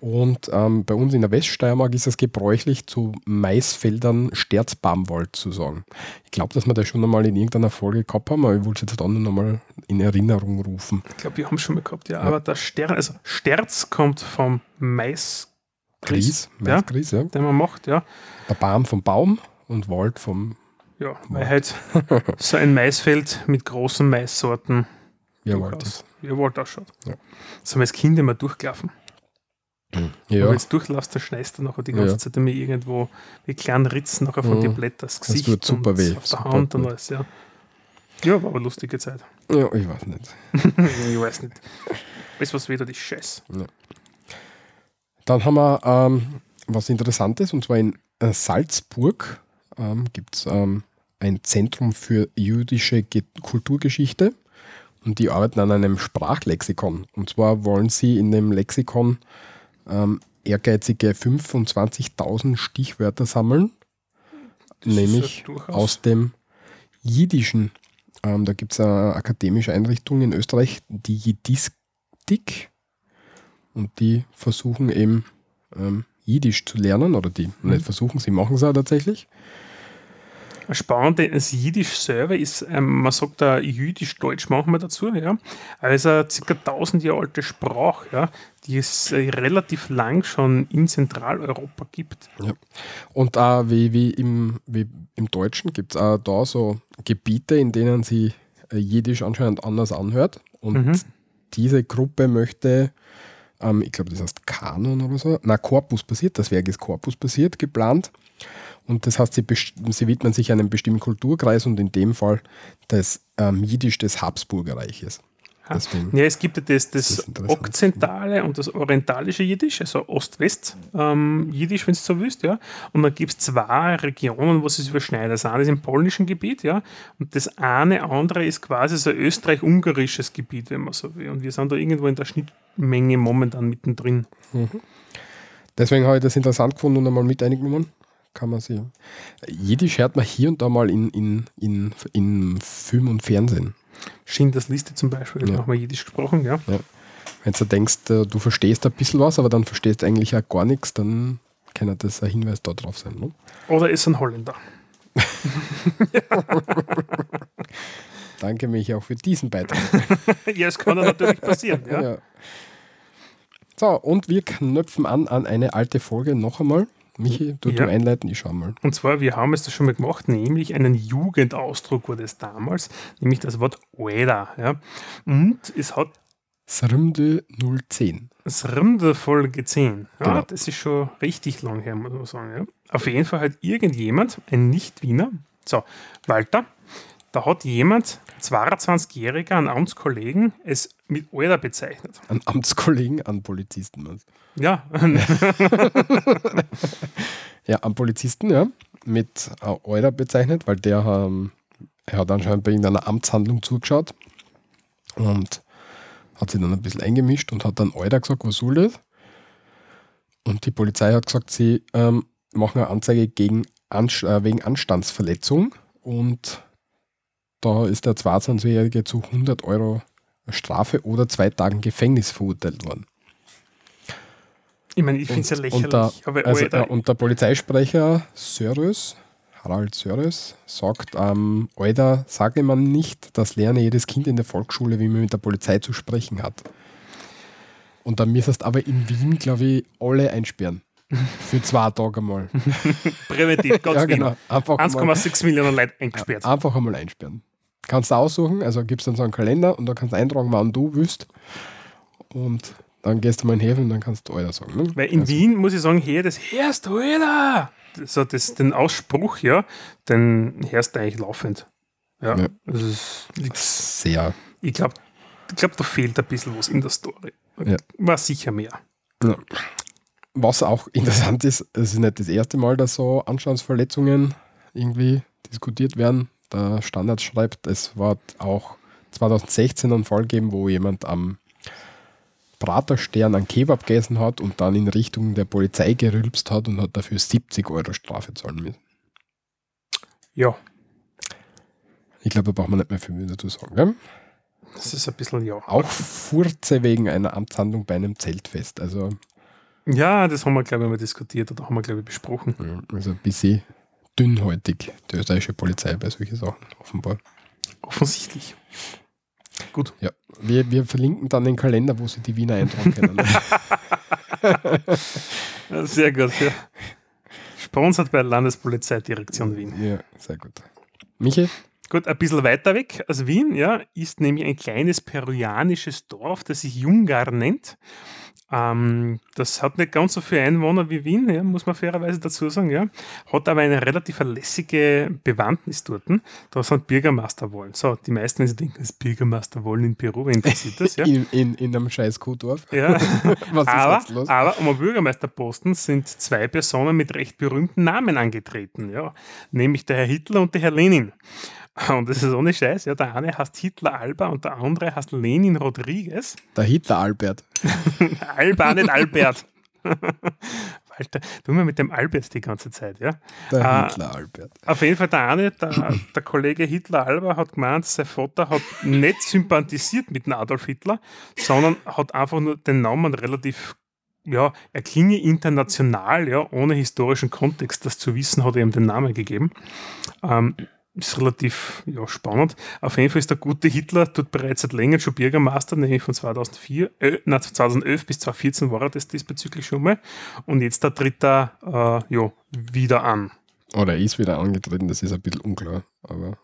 Und ähm, bei uns in der Weststeiermark ist es gebräuchlich, zu Maisfeldern Sterzbaumwald zu sagen. Ich glaube, dass wir das schon einmal in irgendeiner Folge gehabt haben, aber ich wollte es jetzt dann noch mal in Erinnerung rufen.
Ich glaube, wir haben es schon mal gehabt, ja. Aber der Stern, also Sterz kommt vom Mais,
Gries,
Ja.
Ja.
den man macht, ja.
Der Baum vom Baum und Wald vom
Ja, weil halt (laughs) so ein Maisfeld mit großen Maissorten
ja, Wald
durchaus,
ist.
wie ein Wald ausschaut.
Ja.
Das haben wir als Kinder mal durchgelaufen. Wenn
Ja,
du jetzt durchläufst, dann schneist du nachher die ganze
Ja.
Zeit immer irgendwo wie kleine Ritzen nachher von
Mhm.
den Blättern das Gesicht
tut super weh,
auf der Hand und alles, ja. Ja, war aber lustige Zeit. (laughs)
ja, ich weiß nicht.
ich weiß nicht. Weißt du, was wieder die Scheiß?
Dann haben wir ähm, was Interessantes, und zwar in äh, Salzburg ähm, gibt es ähm, ein Zentrum für jüdische Ge Kulturgeschichte und die arbeiten an einem Sprachlexikon. Und zwar wollen sie in dem Lexikon ähm, ehrgeizige 25.000 Stichwörter sammeln,
Das
nämlich
ja
aus dem Jiddischen. Ähm, da gibt es eine akademische Einrichtung in Österreich, die Jiddistik. Und die versuchen eben ähm, Jiddisch zu lernen, oder die
Mhm.
nicht versuchen, sie machen es auch tatsächlich.
Das Spannende, das Jiddisch selber ist, ähm, man sagt da Jüdisch-Deutsch manchmal dazu, ja. Also eine ca. 1000 Jahre alte Sprache, ja, die es äh, relativ lang schon in Zentraleuropa gibt.
Ja. Und auch wie, wie, im, wie im Deutschen gibt es auch da so Gebiete, in denen sie äh, Jiddisch anscheinend anders anhört. Und
Mhm.
diese Gruppe möchte, ähm, ich glaube, das heißt Kanon oder so, na, Korpus basiert, das Werk ist Korpus basiert, geplant. Und das heißt, sie, sie widmen sich einem bestimmten Kulturkreis und in dem Fall das ähm, Jiddisch des Habsburgerreiches. Deswegen,
Ja, es gibt ja das,
Das
das, okzentale und das orientalische Jiddisch, also Ost-West-Jiddisch, wenn du so willst, ja. Und dann gibt es zwei Regionen, wo es sich überschneidet. Das eine ist im polnischen Gebiet, ja. Und das eine andere ist quasi so ein österreich-ungarisches Gebiet, wenn man so will. Und wir sind da irgendwo in der Schnittmenge momentan mittendrin.
deswegen habe ich das interessant gefunden und einmal mit eingenommen. Kann man sie. Jiddisch hört man hier und da mal in, in, in, in Film und Fernsehen.
Schindlers Liste zum Beispiel, da
Ja.
haben wir Jiddisch gesprochen, ja.
Wenn du denkst, äh, du verstehst ein bisschen was, aber dann verstehst du eigentlich auch gar nichts, dann kann das ein Hinweis da drauf sein. Ne?
Oder ist ein Holländer. (laughs)
Danke mich auch für diesen Beitrag. (laughs)
ja, es kann ja natürlich passieren, ja.
Ja. So, und wir knöpfen an an eine alte Folge noch einmal. Michi, du,
Ja.
du einleiten, ich schau mal.
Und zwar, wir haben es das schon mal gemacht, nämlich einen Jugendausdruck war das damals, nämlich das Wort Oeda. Ja. Und es hat
Srmde 010.
das Rinde Folge 10. Ja,
Genau.
Das ist schon richtig lang her, muss man sagen. Ja. Auf jeden Fall hat irgendjemand, ein Nicht-Wiener, so, Walter, da hat jemand, 22-Jähriger, einen Amtskollegen, es mit Oeda bezeichnet.
An Amtskollegen, an Polizisten. du?
Ja, (laughs)
Ja, an Polizisten, ja. Mit äh, Eurer bezeichnet, weil der ähm, er hat anscheinend bei irgendeiner Amtshandlung zugeschaut und hat sich dann ein bisschen eingemischt und hat dann Eurer gesagt, was soll das? Und die Polizei hat gesagt, sie ähm, machen eine Anzeige gegen Anst äh, wegen Anstandsverletzung und da ist der 22-Jährige zu 100 Euro Strafe oder zwei Tagen Gefängnis verurteilt worden.
ich meine, ich finde es ja lächerlich.
Und der, also, äh, und der Polizeisprecher Sörös, Harald Sörös, sagt, ähm, Alter, sage man nicht, das lerne jedes Kind in der Volksschule, wie man mit der Polizei zu sprechen hat. Und dann müsstest aber in Wien, glaube ich, alle einsperren. Für zwei Tage mal. (laughs)
präventiv, ganz
ja, genau. Einfach mal,
1,6 Millionen Leute eingesperrt.
einfach einmal einsperren. Kannst du aussuchen, also gibst dann so einen Kalender und da kannst du eintragen, wann du willst. Und dann gehst du mal in den Häfen und dann kannst du Alter sagen. Ne?
Weil in
Also-
Wien muss ich sagen, hier, das du, Alter! So, das, den Ausspruch, ja, den du eigentlich laufend. Ja,
Ja.
das ist nix.
Sehr.
Ich glaube, ich glaub, da fehlt ein bisschen was in der Story.
Ja.
War sicher mehr.
Ja. was auch (laughs) interessant ist, es ist nicht das erste Mal, dass so Anstandsverletzungen irgendwie diskutiert werden. Der Standard schreibt, es war auch 2016 ein Fall gegeben, wo jemand am Praterstern einen Kebab gegessen hat und dann in Richtung der Polizei gerülpst hat und hat dafür 70 Euro Strafe zahlen müssen.
Ja,
Ich glaube, da braucht man nicht mehr viel dazu sagen. Gell?
das ist ein bisschen, ja.
Auch Furze wegen einer Amtshandlung bei einem Zeltfest. Also,
Ja, das haben wir, glaube ich, mal diskutiert oder haben wir, glaube ich, besprochen.
also ein bisschen dünnhäutig, die österreichische Polizei bei solchen Sachen, offenbar.
Offensichtlich. Gut.
Ja, wir, wir verlinken dann den Kalender, wo Sie die Wiener eintragen können.
Ja, (laughs) sehr gut. Ja. Sponsert bei Landespolizeidirektion Wien.
ja, sehr gut. Michi?
Gut, ein bisschen weiter weg als Wien, ja, ist nämlich ein kleines peruanisches Dorf, das sich Jungar nennt. Ähm, das hat nicht ganz so viele Einwohner wie Wien, ja, muss man fairerweise dazu sagen, ja. Hat aber eine relativ verlässige Bewandtnis dort. Da sind Bürgermeisterwahlen. So, die meisten, wenn sie denken, das Bürgermeisterwahlen in Peru, wen interessiert das, ja? (laughs)
In, in, in einem scheiß Kuhdorf.
ja. (laughs)
Was ist
aber, aber um einen Bürgermeisterposten sind zwei Personen mit recht berühmten Namen angetreten, ja. Nämlich der Herr Hitler und der Herr Lenin. (laughs) Und das ist ohne Scheiß, ja. Der eine heißt Hitler Alba und der andere heißt Lenin Rodriguez.
Der Hitler Albert. (laughs)
Alba, nicht Albert. (laughs) Walter, tu mir mit dem Albert die ganze Zeit, ja.
Der
Ah.
Hitler Albert.
Auf jeden Fall der eine, der, (clears throat) der Kollege Hitler Alba hat gemeint, sein Vater hat nicht sympathisiert mit dem Adolf Hitler, sondern hat einfach nur den Namen relativ, ja, er klinge international, ja, ohne historischen Kontext, das zu wissen, hat er ihm den Namen gegeben. Ähm, ist relativ ja, spannend. Auf jeden Fall ist der gute Hitler dort bereits seit längerem schon Bürgermeister, nämlich von 2004, äh, nein, 2011 bis 2014 war er das diesbezüglich schon mal. Und jetzt da tritt er äh, ja, wieder an.
Oder er ist wieder angetreten, das ist ein bisschen unklar. Aber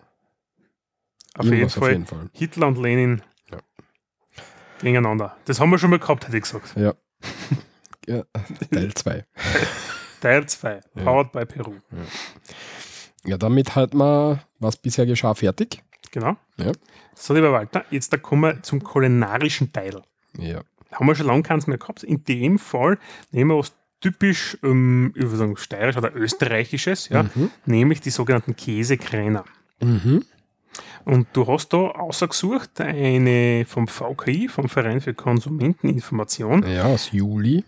Auf jeden, Fall
auf jeden Fall.
Hitler und Lenin
Ja.
gegeneinander. Das haben wir schon mal gehabt, hätte ich gesagt.
Ja. (laughs) ja Teil 2.
Teil 2,
Ja.
powered by Peru.
Ja, damit hat man, was bisher geschah, fertig.
Genau.
Ja.
So, lieber Walter, jetzt da kommen wir zum kulinarischen Teil.
Ja.
Haben wir schon lange keins mehr gehabt. In dem Fall nehmen wir was typisch, ähm, ich würde sagen, steirisch oder österreichisches, ja,
Mhm.
nämlich die sogenannten Käsekräner.
Mhm.
Und du hast da ausgesucht eine vom VKI, vom Verein für Konsumenteninformation,
Ja, aus Juli.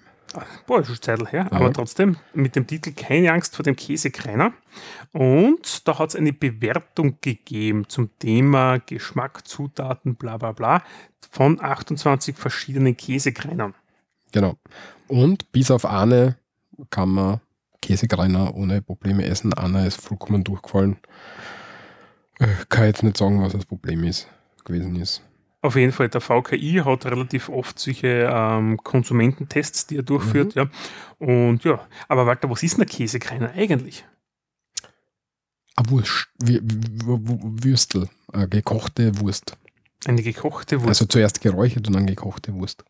Boah, ist schon Zeit her, aber trotzdem mit dem Titel Keine Angst vor dem Käsekreiner. Und da hat es eine Bewertung gegeben zum Thema Geschmack, Zutaten, bla bla bla von 28 verschiedenen Käsekreinern.
Genau. Und bis auf eine kann man Käsekreiner ohne Probleme essen. Einer ist vollkommen durchgefallen. Äh, Kann jetzt nicht sagen, was das Problem ist, gewesen ist.
Auf jeden Fall, der VKI hat relativ oft solche ähm, Konsumententests, die er durchführt. Ja. Und ja, aber Walter, was ist denn der Käsekreiner eigentlich?
Eine Wurst, Wü- Wü- Würstel, eine gekochte Wurst.
Eine gekochte Wurst.
Also zuerst geräuchert und dann gekochte Wurst.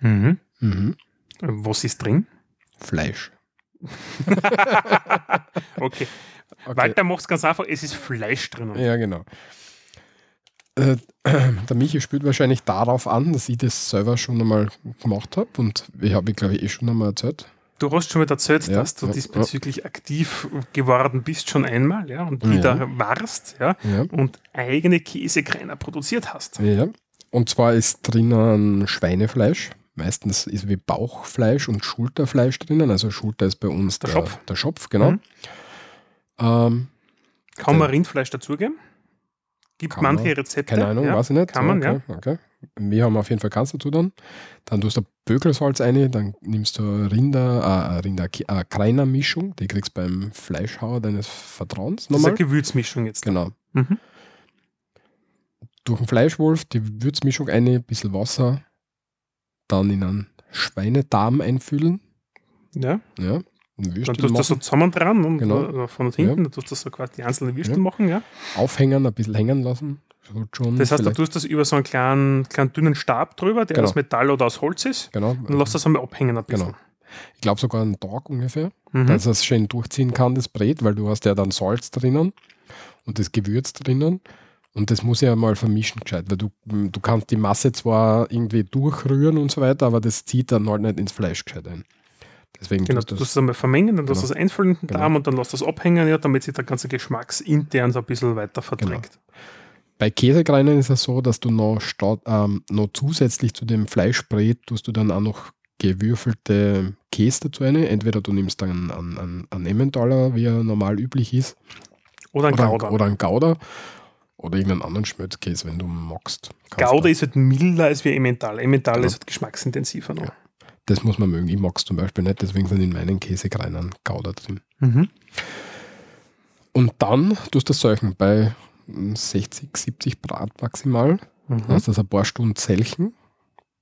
mhm.
Mhm.
Was ist drin?
Fleisch. (laughs)
Okay.
Okay.
Walter macht es ganz einfach, es ist Fleisch drinnen.
Ja, genau. Äh, (clears throat) der Michi spielt wahrscheinlich darauf an, dass ich das selber schon einmal gemacht habe und ich habe, glaube ich, eh schon einmal erzählt.
Du hast schon mal erzählt,
Ja,
dass du
ja,
diesbezüglich aktiv geworden bist, schon einmal, ja, und
Ja.
wieder warst, ja,
Ja.
und eigene Käsekreiner produziert hast.
Ja. Und zwar ist drinnen Schweinefleisch. Meistens ist wie Bauchfleisch und Schulterfleisch drinnen. Also Schulter ist bei uns
Der
der,
Schopf.
Der Schopf, genau.
Mhm.
Ähm,
Kann man. Rindfleisch dazugeben? Gibt
Kann
manche
man.
Rezepte.
keine Ahnung,
ja,
weiß ich nicht.
Kann man,
okay,
ja.
Okay. Wir haben auf jeden Fall kannst dazu dann. Dann tust du Bökelsalz rein, dann nimmst du Rinder, äh, Rinder, äh, Kreiner Mischung, die kriegst du beim Fleischhauer deines Vertrauens
Das ist eine
nochmal.
Gewürzmischung jetzt.
Genau.
Mhm.
Durch den Fleischwolf die Würzmischung rein, ein bisschen Wasser, dann in einen Schweinedarm einfüllen.
Ja.
Ja.
Dann tust du das so zusammen dran und
Genau.
äh, von und hinten, dann tust du das so quasi die einzelnen Würstel
Ja.
machen, ja.
aufhängen, ein bisschen hängen lassen. Schon
Das heißt, du tust das über so einen kleinen, kleinen dünnen Stab drüber, der
Genau.
aus Metall oder aus Holz ist,
genau,
und lass das einmal abhängen ein bisschen.
genau. Ich glaube sogar einen Tag ungefähr,
Mhm.
dass es schön durchziehen kann, das Brät, weil du hast ja dann Salz drinnen und das Gewürz drinnen. Und das muss ja mal vermischen gescheit, weil du, du kannst die Masse zwar irgendwie durchrühren und so weiter, aber das zieht dann halt nicht ins Fleisch gescheit ein. Deswegen
Genau, du
das,
es einmal vermengen, dann
Genau.
lässt du es einfüllen in den
Genau.
Darm und dann lässt du es abhängen, ja, damit sich der ganze Geschmacksintern so ein bisschen weiter verdrängt.
bei Käsekreinen ist es so, dass du noch, ähm, noch zusätzlich zu dem Fleischbrät tust du dann auch noch gewürfelte Käse dazu rein. Entweder du nimmst dann einen, einen, einen Emmentaler, wie er normal üblich ist,
Oder ein
oder,
Gouda.
oder einen Gouda oder irgendeinen anderen Schmelzkäse, wenn du magst.
Gouda ist halt milder als wie Emmental. Emmental
Genau.
ist halt geschmacksintensiver noch.
Ja. Das muss man mögen. Ich mag es zum Beispiel nicht, deswegen sind in meinen Käsekreinen Gouda drin.
Mhm.
Und dann tust du das Säuchen bei 60, 70 Grad maximal.
Mhm.
Lass das ein paar Stunden selchen,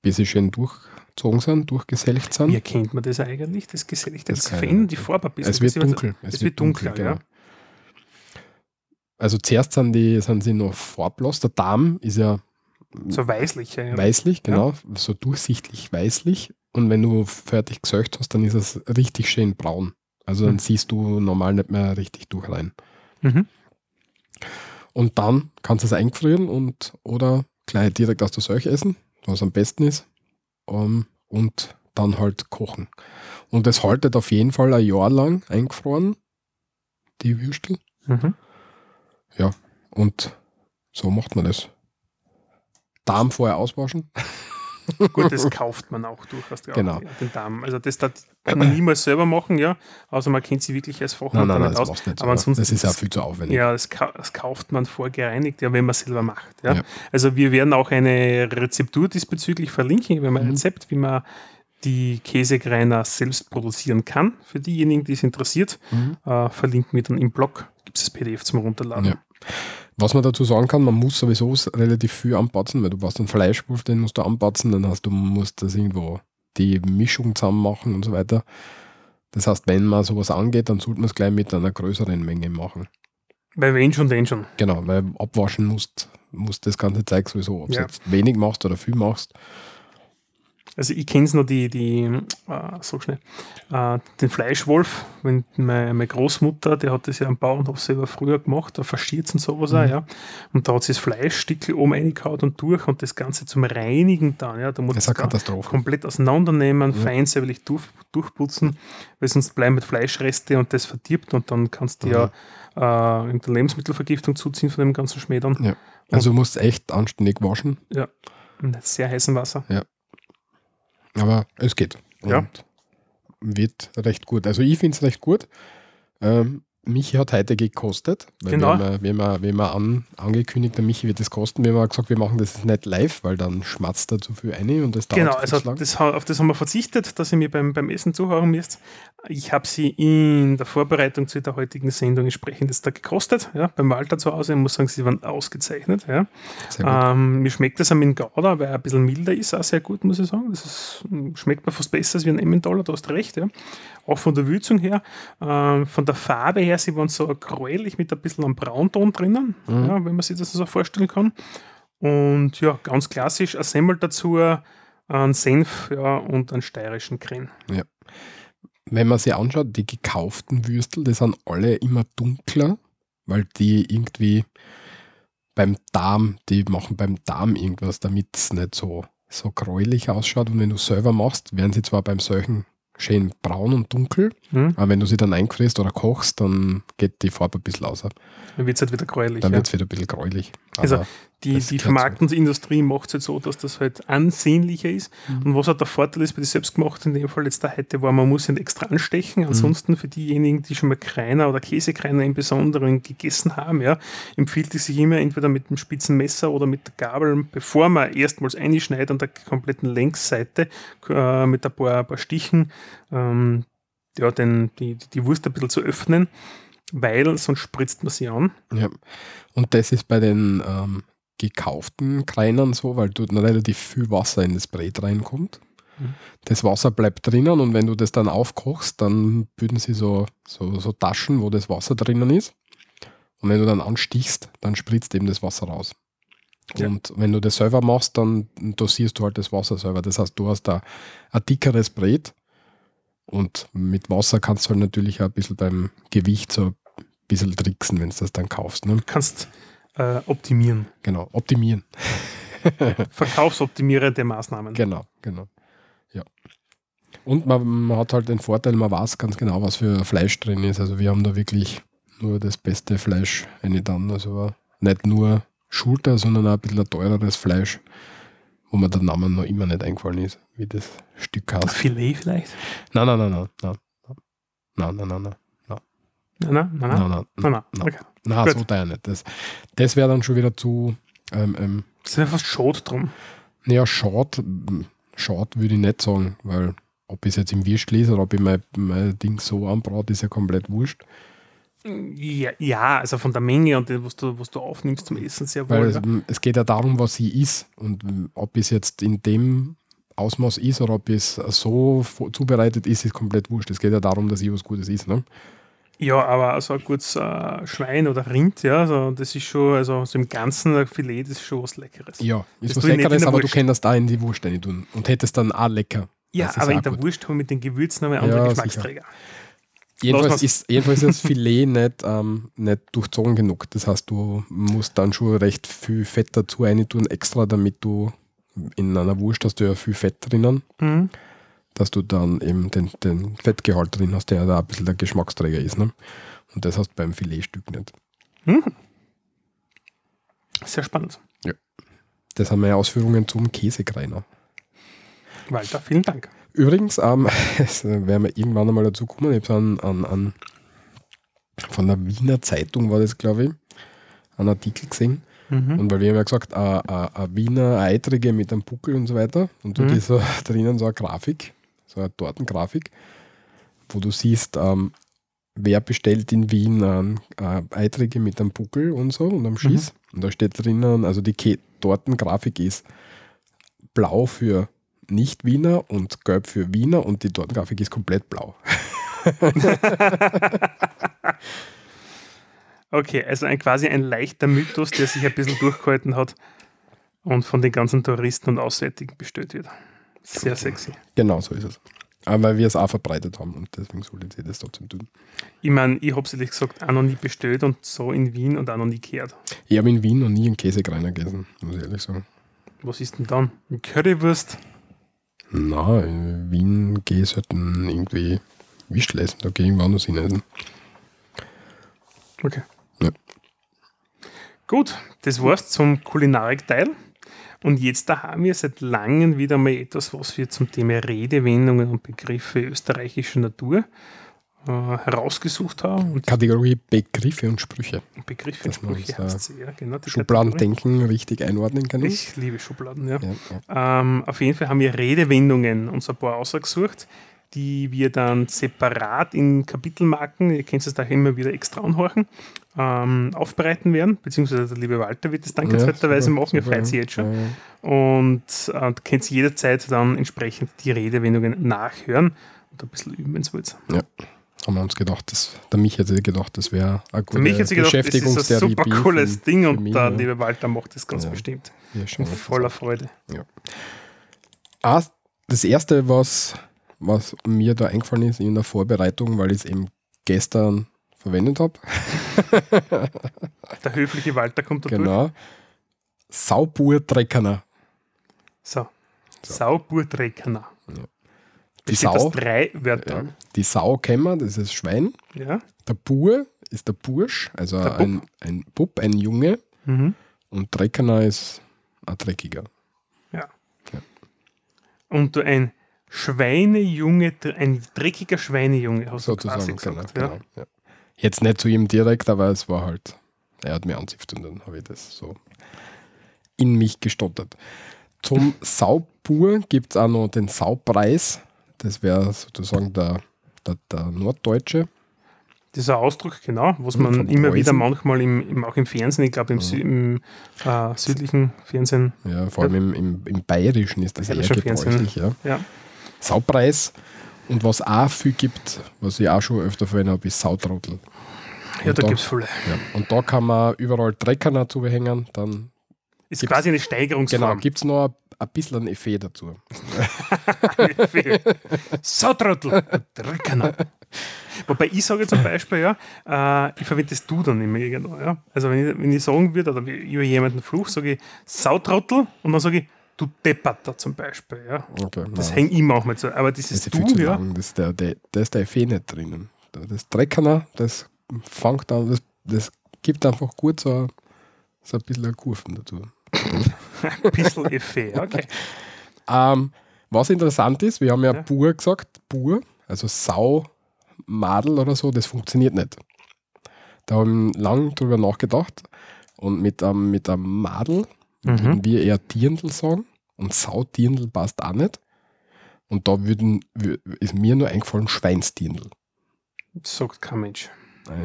bis sie schön durchgezogen sind, durchgeselcht sind.
Wie erkennt man das eigentlich? Das Geselligte, das,
Das ich
die. Farbe ein bisschen.
es wird dunkel.
Es, wird dunkler, ja.
Also zuerst sind, die, sind sie noch farblos. Der Darm ist ja
So weißlich. Ja.
weißlich, genau, so durchsichtlich weißlich. Und wenn du fertig gesöcht hast, dann ist es richtig schön braun. Also dann
Mhm.
siehst du normal nicht mehr richtig durch rein.
Mhm.
Und dann kannst du es eingefrieren und oder gleich direkt aus der Seuche essen, was am besten ist. Ähm, und dann halt kochen. Und es haltet auf jeden Fall ein Jahr lang eingefroren, die Würstel.
Mhm.
Und so macht man das. Darm vorher auswaschen. (laughs)
Gut, das kauft man auch durchaus.
Genau.
ja, Den Darm. Also das darf man niemals selber machen, ja. Außer man kennt sie wirklich als Fachmann
Nein, nein, nein, das
aus.
du nicht.
aber ansonsten
das ist ja
das-
viel zu aufwendig.
Ja, das, das kauft man vorgereinigt, ja, wenn man selber macht. Ja.
Ja.
Also wir werden auch eine Rezeptur diesbezüglich verlinken, wenn man ein
Mhm.
Rezept, wie man die Käsekreiner selbst produzieren kann. Für diejenigen, die es interessiert,
Mhm.
äh, verlinken wir dann im Blog. Gibt es das PDF zum Runterladen.
Ja. Was man dazu sagen kann, man muss sowieso relativ viel anpatzen, weil du brauchst einen Fleischwurf, den musst du anpatzen, dann hast du musst das irgendwo die Mischung zusammen machen und so weiter. Das heißt, wenn man sowas angeht, dann sollte man es gleich mit einer größeren Menge machen.
Bei wenn schon, den schon.
Genau, weil abwaschen musst, musst das ganze Zeug sowieso, ob du
Ja.
jetzt wenig machst oder viel machst.
Also ich kenne es noch, die, die äh, so schnell, äh, den Fleischwolf, wenn meine, meine Großmutter, die hat das ja am Bauernhof selber früher gemacht, da verschiert und sowas
Mhm.
auch, ja. Und da hat sie das Fleischstückel oben reingehauen und durch und das Ganze zum Reinigen dann, ja. Da muss
Das ist eine Katastrophe.
komplett auseinandernehmen,
Mhm.
fein säuberlich durch, durchputzen, weil sonst bleiben mit Fleischreste und das verdirbt und dann kannst du
Mhm.
ja äh, irgendeine Lebensmittelvergiftung zuziehen von dem ganzen Schmäh dann.
Ja. Also du musst echt anständig waschen,
In sehr heißem Wasser.
Aber es geht.
Ja.
Und wird recht gut. Also ich finde es recht gut. Ähm, Michi hat heute gekostet. Weil
Genau.
Wir haben, wir haben, wir haben an, angekündigt, der Michi wird das kosten. Wir haben gesagt, wir machen das nicht live, weil dann schmatzt er zu viel ein und das dauert
Genau, also das, auf das haben wir verzichtet, dass ihr mir beim, beim Essen zuhören müsst. Ich habe sie in der Vorbereitung zu der heutigen Sendung entsprechend jetzt da gekostet, ja, beim Walter zu Hause. Ich muss sagen, sie waren ausgezeichnet. Ja. Ähm, mir schmeckt das dem Gouda, weil er ein bisschen milder ist, auch sehr gut, muss ich sagen. Das ist, schmeckt mir fast besser als wie ein Emmentaler, du hast recht. Ja. Auch von der Würzung her, ähm, von der Farbe her, sie waren so gräulich mit ein bisschen einem Braunton drinnen,
Mhm.
ja, wenn man sich das so vorstellen kann. Und ja, ganz klassisch, ein Semmel dazu, ein Senf ja, und einen steirischen Kren.
Wenn man sich anschaut, die gekauften Würstel, die sind alle immer dunkler, weil die irgendwie beim Darm, die machen beim Darm irgendwas, damit es nicht so, so gräulich ausschaut. Und wenn du selber machst, werden sie zwar beim solchen schön braun und dunkel,
Hm?
aber wenn du sie dann einfrierst oder kochst, dann geht die Farbe ein bisschen aus.
Dann wird es halt wieder gräulich.
Dann
ja.
wird es wieder ein bisschen gräulich.
Also,
Aber
Die,
Das
die Vermarktungsindustrie macht es halt so, dass das halt ansehnlicher ist.
Mhm.
Und was halt der Vorteil ist bei den selbstgemachten, in dem Fall jetzt da heute war, man muss ihn extra anstechen. Ansonsten für diejenigen, die schon mal Kreiner oder Käsekreiner im Besonderen gegessen haben, ja, empfiehlt es sich immer entweder mit dem spitzen Messer oder mit der Gabel, bevor man erstmals einschneidet an der kompletten Längsseite äh, mit ein paar, ein paar Stichen, ähm, ja, den, die, die Wurst ein bisschen zu öffnen, weil sonst spritzt man sie an.
Ja. Und das ist bei den ähm, gekauften Kleinern so, weil dort relativ viel Wasser in das Brät reinkommt.
Mhm.
Das Wasser bleibt drinnen und wenn du das dann aufkochst, dann bilden sie so, so, so Taschen, wo das Wasser drinnen ist. Und wenn du dann anstichst, dann spritzt eben das Wasser raus.
Ja.
Und wenn du das selber machst, dann dosierst du halt das Wasser selber. Das heißt, du hast da ein dickeres Brät und mit Wasser kannst du halt natürlich auch ein bisschen beim Gewicht so ein bisschen tricksen, wenn du das dann kaufst. Ne?
kannst äh, optimieren.
Genau, optimieren. (laughs)
Verkaufsoptimierende Maßnahmen.
Genau, genau. Ja. Und man, man hat halt den Vorteil, man weiß ganz genau, was für Fleisch drin ist. Also wir haben da wirklich nur das beste Fleisch eine dann. Also nicht nur Schulter, sondern auch ein bisschen teureres Fleisch, wo mir der Name noch immer nicht eingefallen ist, wie das Stück heißt.
Filet vielleicht?
Nein, nein, nein, nein, nein. Nein, nein, nein, nein.
Nein, nein, nein.
Nein, nein,
nein,
nein.
Okay.
Nein, so teuer nicht. Das, das wäre dann schon wieder zu, ähm, ähm,
Das ist ja fast schade drum.
naja, schade, schade würde ich nicht sagen, weil ob ich es jetzt im Würstel ist oder ob ich mein, mein Ding so anbrate, ist ja komplett wurscht.
Ja, ja, also von der Menge und dem, was du, was du aufnimmst zum Essen, sehr
Weil
wohl.
es,
Ja.
es geht ja darum, was sie ist und ähm, ob es jetzt in dem Ausmaß ist oder ob es so zubereitet ist, ist komplett wurscht. Es geht ja darum, dass ich was Gutes ist. Ne?
Ja, aber so ein gutes äh, Schwein oder Rind, ja, also das ist schon, also so im Ganzen ein Filet, das ist schon was Leckeres.
Ja, ist
Das
was Leckeres, aber du könntest da in die Wurst rein tun und hättest dann auch lecker.
Ja,
Das
aber in der
gut.
Wurst haben wir mit den Gewürzen noch andere
Ja,
Geschmacksträger.
Jedenfalls ist, jedenfalls ist das Filet (laughs) nicht, ähm, nicht durchzogen genug. Das heißt, du musst dann schon recht viel Fett dazu rein tun, extra, damit du in einer Wurst hast du ja viel Fett drinnen,
Mhm.
Dass du dann eben den, den Fettgehalt drin hast, der da ein bisschen der Geschmacksträger ist. Ne? Und das hast du beim Filetstück nicht.
Sehr spannend.
Das haben meine Ausführungen zum Käsekreiner.
Walter, vielen Dank.
Übrigens, ähm, (laughs) es werden wir irgendwann einmal dazu kommen, ich habe an, an, an von der Wiener Zeitung war das, glaube ich, einen Artikel gesehen.
Mhm.
Und weil wir haben ja gesagt, eine Wiener Eitrige mit einem Buckel und so weiter. Und dort
Mhm.
so (laughs) drinnen so eine Grafik, so eine Tortengrafik, wo du siehst, ähm, wer bestellt in Wien ein, eine Eitrige mit einem Buckel und so und am Schieß. Und da steht drinnen, also die Ke- Tortengrafik ist blau für Nicht-Wiener und gelb für Wiener und die Tortengrafik ist komplett blau. (laughs)
Okay, also ein, quasi ein leichter Mythos, der sich ein bisschen durchgehalten hat und von den ganzen Touristen und Auswärtigen bestellt wird. Sehr sexy.
Genau so ist es. Aber weil wir es auch verbreitet haben und deswegen solltet ihr das trotzdem tun.
Ich meine, ich habe es ehrlich gesagt auch noch nie bestellt und so in Wien und auch noch nie gehört.
Ich habe in Wien noch nie einen Käsekreiner gegessen, muss ich ehrlich sagen.
Was ist denn dann? Ein Currywurst?
Na, in Wien gehe ich halt irgendwie Wischl essen, da gehe ich irgendwann anders hin essen.
Okay.
Ja.
Gut, das war's zum Kulinarikteil. Und jetzt da haben wir seit langem wieder mal etwas, was wir zum Thema Redewendungen und Begriffe österreichischer Natur äh, herausgesucht haben. Und
Kategorie Begriffe und Sprüche.
Begriffe und Sprüche heißt sie, ja, genau.
Schubladendenken richtig einordnen können.
Ich liebe Schubladen, ja.
Ja, ja.
Ähm, auf jeden Fall haben wir Redewendungen uns ein paar ausgesucht, die wir dann separat in Kapitelmarken, ihr könnt es da immer wieder extra anhorchen, ähm, aufbereiten werden, beziehungsweise der liebe Walter wird das dankenswerterweise
super,
machen, er freut sich jetzt schon.
ja, ja.
Und äh, könnt ihr jederzeit dann entsprechend die Redewendungen nachhören und ein bisschen üben, wenn ihr wollt.
Ja. Haben wir uns gedacht, das, der Mich sich gedacht, das wäre
Für
gute
mich sich gedacht, das ist ein super cooles
für-
Ding
für
und der
ja.
liebe Walter macht das ganz
Ja.
bestimmt.
Ja, schon.
Mit voller Freude.
Ah, das erste, was, was mir da eingefallen ist in der Vorbereitung, weil ich es eben gestern verwendet habe,
Der höfliche Walter kommt da durch.
genau. Saubur-Dreckerner.
So. Sauburtreckner.
Die
Besteht aus
Sau,
drei
ja,
Wörtern.
die Sau kennen wir, das ist das Schwein.
Ja.
Der Bur ist der Bursch, also
Der Bub.
ein, ein Bub, ein Junge.
Mhm.
Und Dreckerner ist ein Dreckiger.
ja. Und du ein Schweinejunge, ein dreckiger Schweinejunge, hast du quasi
Sozusagen, genau.
gesagt. ja.
genau ja. Jetzt nicht zu ihm direkt, aber es war halt, er hat mir anzipft und dann habe ich das so in mich gestottert. Zum (laughs) Saubur gibt es auch noch den Saupreis. Das wäre sozusagen der, der, der Norddeutsche.
Dieser Ausdruck, genau, was man
vom
immer
Preußen.
wieder manchmal im, im, auch im Fernsehen, ich glaube im, Sü im äh, südlichen Fernsehen,
Ja, vor allem im, im, Bayerischen ist das eher gebräuchlich. Ja.
ja.
Saupreis. Und was auch viel gibt, was ich auch schon öfter verwendet habe, ist Sautrottel.
Ja,
Und
da
da-
gibt es viele.
Ja. Und da kann man überall Trecker dazu behängen, dann
Ist quasi eine
Genau,
Steigerungsform.
gibt es noch ein, ein bisschen ein Effet dazu. (laughs)
Sautrottel, Dreckerner. Wobei ich sage zum Beispiel, ja, äh, ich verwende das Du dann immer irgendwo. Ja. Also wenn ich, wenn ich sagen würde, oder wie- über jemanden fluch, sage ich Sautrottel und dann sage ich du Depperter zum Beispiel, ja.
Okay,
Das hängt immer auch mal so. Aber
Das
dieses
ist ja viel
Du, ja,
lang. Das ist der, der, da ist der Effekt nicht drinnen. Das Dreckerner, das fängt an, das, das gibt einfach gut so, so ein bisschen Kurven dazu. (laughs)
ein bisschen Effet, okay.
Ähm, was interessant ist, wir haben ja,
Ja.
Bur gesagt, Bur, also Sau, Madel oder so, das funktioniert nicht. Da haben wir lang drüber nachgedacht und mit einem, mit einem Madel
Mhm.
würden wir eher Dirndl sagen und Saudirndl passt auch nicht. Und da würden, wür- ist mir nur eingefallen Schweinsdirndl.
Sagt kein Mensch.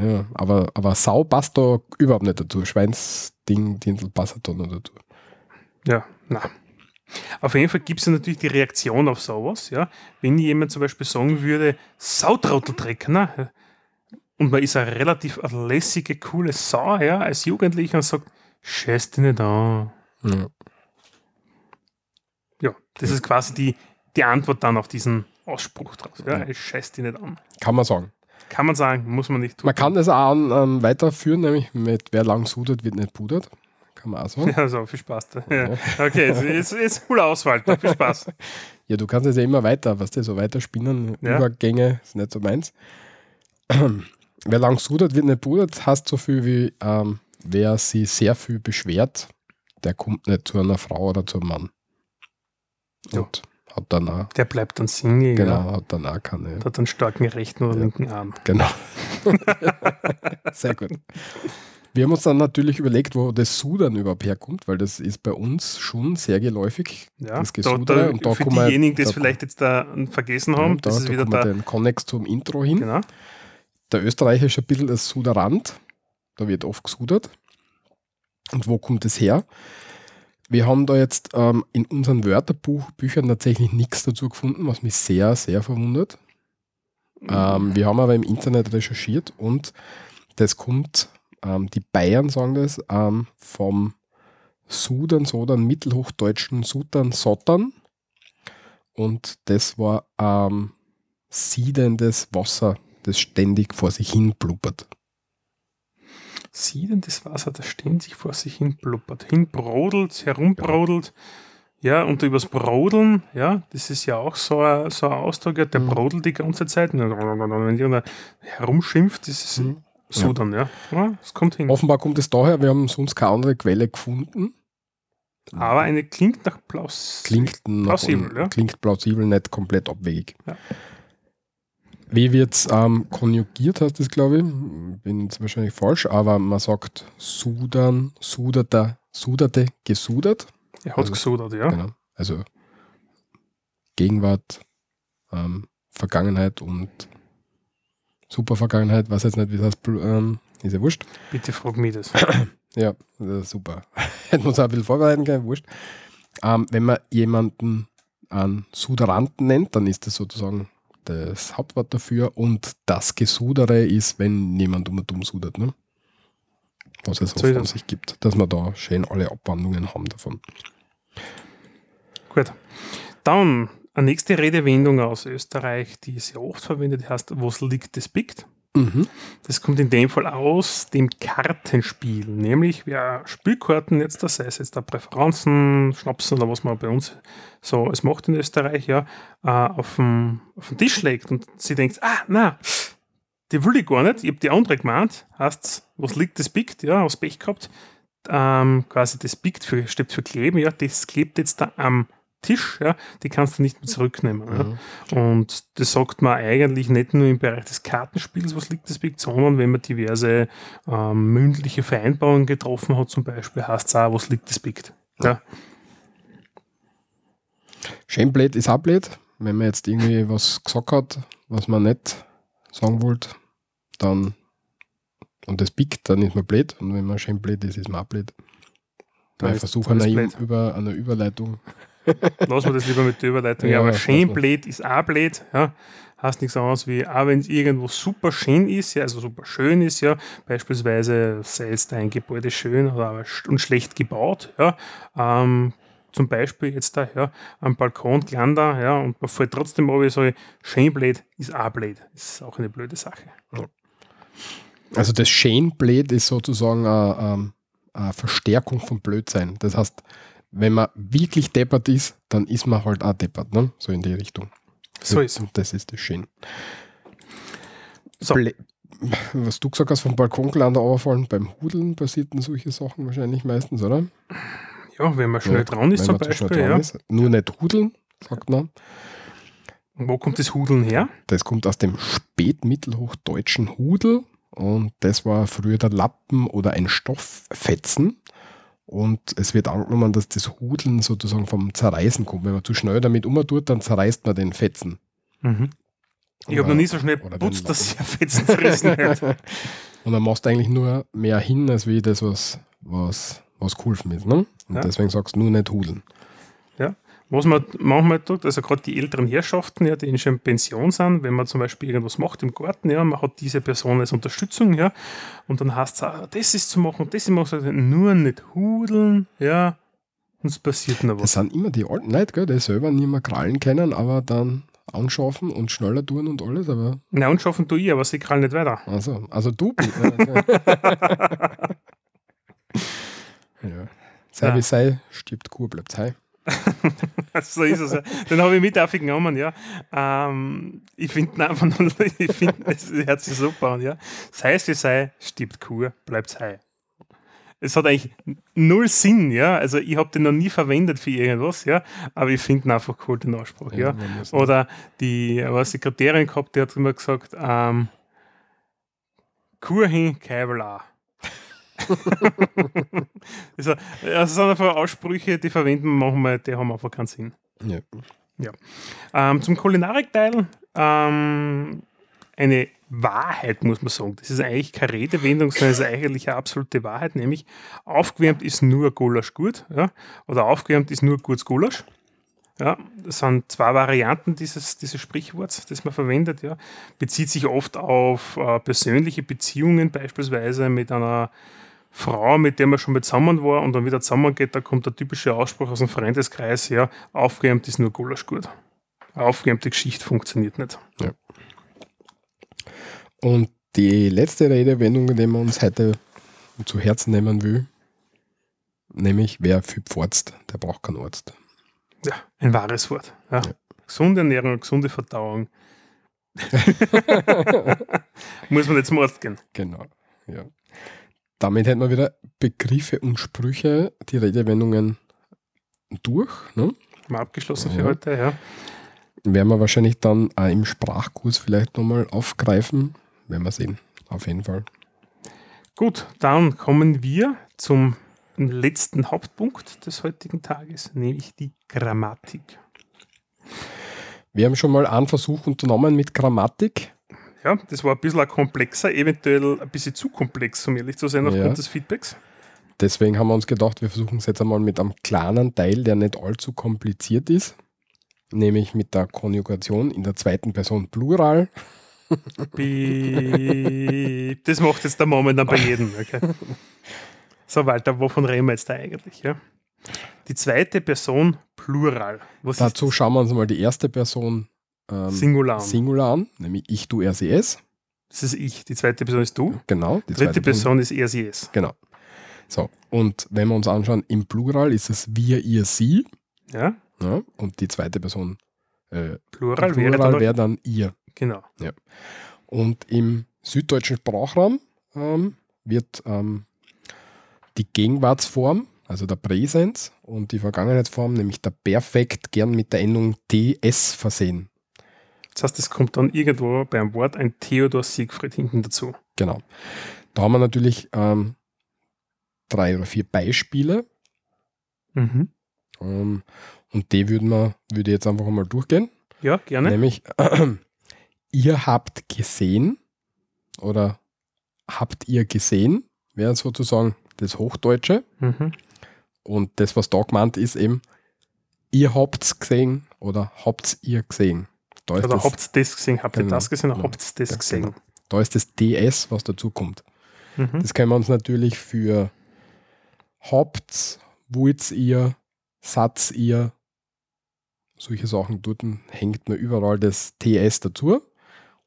Ja, aber, aber Sau passt da überhaupt nicht dazu. Schweinsding, Dirndl passt da nicht dazu.
Ja, na. Auf jeden Fall gibt es ja natürlich die Reaktion auf sowas, ja. Wenn jemand zum Beispiel sagen würde, Sautrotteldreck, ne? Und man ist eine relativ lässige, coole Sau, ja, als Jugendlicher und sagt, scheiß dich nicht an.
Ja.
Ja, das ist quasi die, die Antwort dann auf diesen Ausspruch draus. Ja, ich scheiß dich nicht an.
Kann man sagen.
Kann man sagen, muss man nicht tun.
Man kann das auch ähm, weiterführen, nämlich mit wer lang sudert, wird nicht pudert. Kann man auch sagen. (laughs)
Ja, so, viel Spaß. Da. Ja. Okay, jetzt, jetzt, jetzt coole Auswahl. Da. Viel Spaß. (laughs)
Ja, du kannst es ja immer weiter, was du, so weiter spinnen.
Ja.
Übergänge ist nicht so meins. (clears throat) wer lang sudert, wird nicht pudert, heißt so viel wie, ähm, wer sich sehr viel beschwert, der kommt nicht zu einer Frau oder zu einem Mann.
Ja.
Und hat dann auch,
Der bleibt dann Single,
genau,
ja.
hat dann auch keine.
Hat einen starken rechten oder
Ja.
linken Arm.
Genau. (laughs) Sehr gut. Wir haben uns dann natürlich überlegt, wo das Sudern überhaupt herkommt, weil das ist bei uns schon sehr geläufig.
Ja,
das
da,
Gesudere.
da,
und da
für diejenigen, die es
da-
vielleicht jetzt da vergessen haben,
da,
das ist
da
wieder da.
den Konnex zum Intro hin.
Genau.
Der Österreicher ist ein bisschen das Suderand. Da wird oft gesudert. Und wo kommt es her? Wir haben da jetzt ähm, in unseren Wörterbüchern tatsächlich nichts dazu gefunden, was mich sehr, sehr verwundert. Ähm, wir haben aber im Internet recherchiert und das kommt, ähm, die Bayern sagen das, ähm, vom Sudern, Sodern, mittelhochdeutschen Sudern, Sottern. Und das war ähm, siedendes Wasser, das ständig vor sich hin blubbert.
Siedendes Wasser, das ständig sich vor sich hin blubbert, hinbrodelt, herumbrodelt. Ja, und übers Brodeln, ja, das ist ja auch so ein, so ein Ausdruck, ja, der
Mhm.
brodelt die ganze Zeit. Und Wenn jemand herumschimpft, das ist
Mhm.
so dann, ja. ja. Das kommt hin.
Offenbar kommt es daher, wir haben sonst keine andere Quelle gefunden.
Aber eine klingt nach Plaus.
Klingt nach-
Plausibel, ja.
Klingt plausibel, nicht komplett abwegig.
Ja.
Wie wird es ähm, konjugiert, heißt das, glaube ich. Bin jetzt wahrscheinlich falsch, aber man sagt sudern, suderte, suderte, gesudert.
Er hat
Also-
gesudert, ja.
Genau. Also Gegenwart, ähm, Vergangenheit und Supervergangenheit, weiß jetzt nicht, wie das ähm, ist ja wurscht.
Bitte frag mich das. (clears throat)
Ja, das ist super. (laughs) Hätten wir uns auch ein bisschen vorbereiten können, wurscht. Ähm, wenn man jemanden einen Suderanten nennt, dann ist das sozusagen das Hauptwort dafür und das Gesudere ist, wenn jemand um und um sudert, ne? Was es so von sich gibt, dass wir da schön alle Abwandlungen haben davon.
Gut. Dann eine nächste Redewendung aus Österreich, die sehr oft verwendet heißt, was liegt, das biegt.
Mhm.
Das kommt in dem Fall aus dem Kartenspiel, nämlich wer Spielkarten jetzt, das es jetzt da Präferenzen, Schnapsen oder was man bei uns so es macht in Österreich, ja, äh, auf, den, auf den Tisch legt und sie denkt, ah, na, die will ich gar nicht, ich habe die andere gemeint, heißt, was liegt, das biegt, ja, aus Pech gehabt, ähm, quasi das biegt für, steht für kleben, ja, das klebt jetzt da am Tisch, ja, die kannst du nicht mehr zurücknehmen. Ja.
Mhm.
Und das sagt man eigentlich nicht nur im Bereich des Kartenspiels, was liegt das biegt, sondern wenn man diverse ähm, mündliche Vereinbarungen getroffen hat, zum Beispiel, heißt es auch, was liegt das biegt. Ja.
Schön blöd ist auch blöd. Wenn man jetzt irgendwie was gesagt hat, was man nicht sagen wollte, dann und das biegt, dann ist man blöd. Und wenn man schön blöd ist, ist man auch blöd.
Dann
Weil
ist-
Versuch
dann ist
einer,
blöd.
über, einer Überleitung.
Lassen wir das lieber mit der Überleitung.
Ja,
aber schön blöd ist auch blöd. Ja. Heißt nichts anderes wie, auch wenn es irgendwo super schön ist, ja, also super schön ist, ja, beispielsweise sei jetzt ein Gebäude schön oder und schlecht gebaut, ja, ähm, zum Beispiel jetzt da, ja, am Balkon Glander, ja, und man fällt trotzdem ab, sage, schön blöd ist auch blöd. Ist auch eine blöde Sache.
Also das schön blöd ist sozusagen eine, ähm, eine Verstärkung von Blödsein. Das heißt, wenn man wirklich deppert ist, dann ist man halt auch deppert, ne? So in die Richtung.
So ist
Und das ist das schön.
So.
Ble- Was du gesagt hast, vom Balkongeländer runterfallen, beim Hudeln passierten solche Sachen wahrscheinlich meistens, oder?
Ja, wenn man schnell
Ja,
dran ist zum Beispiel, ja.
ist. Nur nicht hudeln, sagt man.
Und wo kommt das Hudeln her?
Das kommt aus dem spätmittelhochdeutschen Hudel und das war früher der Lappen oder ein Stofffetzen. Und es wird angenommen, dass das Hudeln sozusagen vom Zerreißen kommt. Wenn man zu schnell damit umtut, dann zerreißt man den Fetzen.
Mhm. Ich habe noch nie so schnell putzt, dass sich ein Fetzen zerrissen hat. (laughs)
Und dann machst du eigentlich nur mehr hin, als wie das, was, was, was geholfen ist. Ne? Und
Ja.
deswegen sagst du nur nicht hudeln.
Was man manchmal tut, also gerade die älteren Herrschaften, ja, die schon in Pension sind, wenn man zum Beispiel irgendwas macht im Garten, ja, man hat diese Person als Unterstützung, ja, und dann heißt es, ah, das ist zu machen, das ist zu machen, nur nicht hudeln, ja, und es passiert noch
Das
was.
sind immer die alten Leute, gell, die selber nicht mehr krallen können, aber dann anschaffen und schneller tun und alles. Aber
Na, und schaffen tue ich, aber sie krallen nicht weiter.
also, also du bist. (laughs) ja. Sei
Ja.
wie sei, stirbt Kur, bleibt hei. (laughs)
so ist es. Ja. Den habe ich mit aufgenommen, ja. Ähm, ich finde einfach nur, (laughs) ich finde, es hört sich super an, ja. Sei es wie sei, stirbt Kur, bleibt hei. Es hat eigentlich null Sinn, ja. Also ich habe den noch nie verwendet für irgendwas, ja. Aber ich finde ihn einfach cool, den Ausspruch, ja.
muss-
Oder die, was Sekretärin gehabt, die hat immer gesagt, ähm, Kur hin, auch. (laughs) also, das sind einfach Aussprüche, die verwenden wir manchmal, die haben einfach keinen Sinn.
ja.
Ähm, zum Kulinarikteil ähm, eine Wahrheit, muss man sagen. Das ist eigentlich keine Redewendung, sondern es ist eigentlich eine absolute Wahrheit, nämlich aufgewärmt ist nur Gulasch gut ja? oder aufgewärmt ist nur gutes Gulasch. Ja, das sind zwei Varianten dieses, dieses Sprichworts, das man verwendet. Ja. Bezieht sich oft auf äh, persönliche Beziehungen, beispielsweise mit einer Frau, mit der man schon mal zusammen war und dann wieder zusammengeht, da kommt der typische Ausspruch aus dem Freundeskreis, ja, aufgewärmt ist nur Gulasch gut. Eine aufgewärmte Geschichte funktioniert nicht.
Und die letzte Redewendung, die man uns heute zu Herzen nehmen will, nämlich wer viel pforzt, der braucht keinen Arzt.
Ja, ein wahres Wort. Ja. Gesunde Ernährung, gesunde Verdauung. (laughs) Muss man nicht zum Arzt gehen.
Genau. Ja. Damit hätten wir wieder Begriffe und Sprüche, die Redewendungen durch. Ne?
Mal abgeschlossen für
Ja.
heute, ja.
Werden wir wahrscheinlich dann auch im Sprachkurs vielleicht nochmal aufgreifen. Werden wir sehen. Auf jeden Fall.
Gut, dann kommen wir zum letzten Hauptpunkt des heutigen Tages, nämlich die Grammatik.
Wir haben schon mal einen Versuch unternommen mit Grammatik.
Ja, das war ein bisschen komplexer, eventuell ein bisschen zu komplex, um ehrlich zu sein, aufgrund
Ja.
des Feedbacks.
Deswegen haben wir uns gedacht, wir versuchen es jetzt einmal mit einem kleinen Teil, der nicht allzu kompliziert ist. Nämlich mit der Konjugation in der zweiten Person Plural.
Piep. Das macht jetzt der Moment dann bei jedem. Okay. So, Walter, wovon reden wir jetzt da eigentlich? Ja? Die zweite Person Plural. Was
Dazu schauen wir uns mal die erste Person ähm?
Singular?
Singular nämlich ich, du, er, sie, es.
Das ist ich. Die zweite Person ist du.
Genau. Die
dritte
zweite
Person ist er, sie, es.
Genau. So, und wenn wir uns anschauen, im Plural ist es wir, ihr, sie.
Ja?
Ja, und die zweite Person äh,
Plural,
im
wäre
Plural
dann,
wäre dann ihr.
genau.
Und im süddeutschen Sprachraum ähm, wird ähm, die Gegenwartsform, also der Präsens, und die Vergangenheitsform, nämlich der Perfekt, gern mit der Endung ts versehen.
Das heißt, es kommt dann irgendwo beim Wort ein Theodor Siegfried hinten dazu.
Genau. Da haben wir natürlich ähm, drei oder vier Beispiele.
Mhm.
Ähm, und die würden wir, würde ich jetzt einfach mal durchgehen.
Ja, gerne.
Nämlich, (clears throat) ihr habt gesehen oder habt ihr gesehen, wäre sozusagen das Hochdeutsche.
Mhm.
Und das, was da gemeint ist, eben, ihr habt's gesehen oder habt's ihr gesehen. Da ist, das,
habt ihr das gesehen? Habt ihr
Genau.
das gesehen?
Genau.
habt ihr das gesehen?
genau. da ist das DS, was dazu kommt.
Mhm.
Das können wir uns natürlich für habt's, wollt's ihr, satz ihr, solche Sachen dort hängt man überall das TS dazu.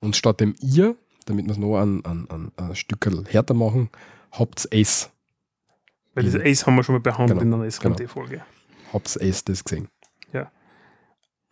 Und statt dem ihr, damit wir es noch ein, ein, ein, ein Stück härter machen, habt's es.
Weil das. Ace haben wir schon mal behandelt
Genau,
in einer SKMT-Folge.
Habt ihr das gesehen?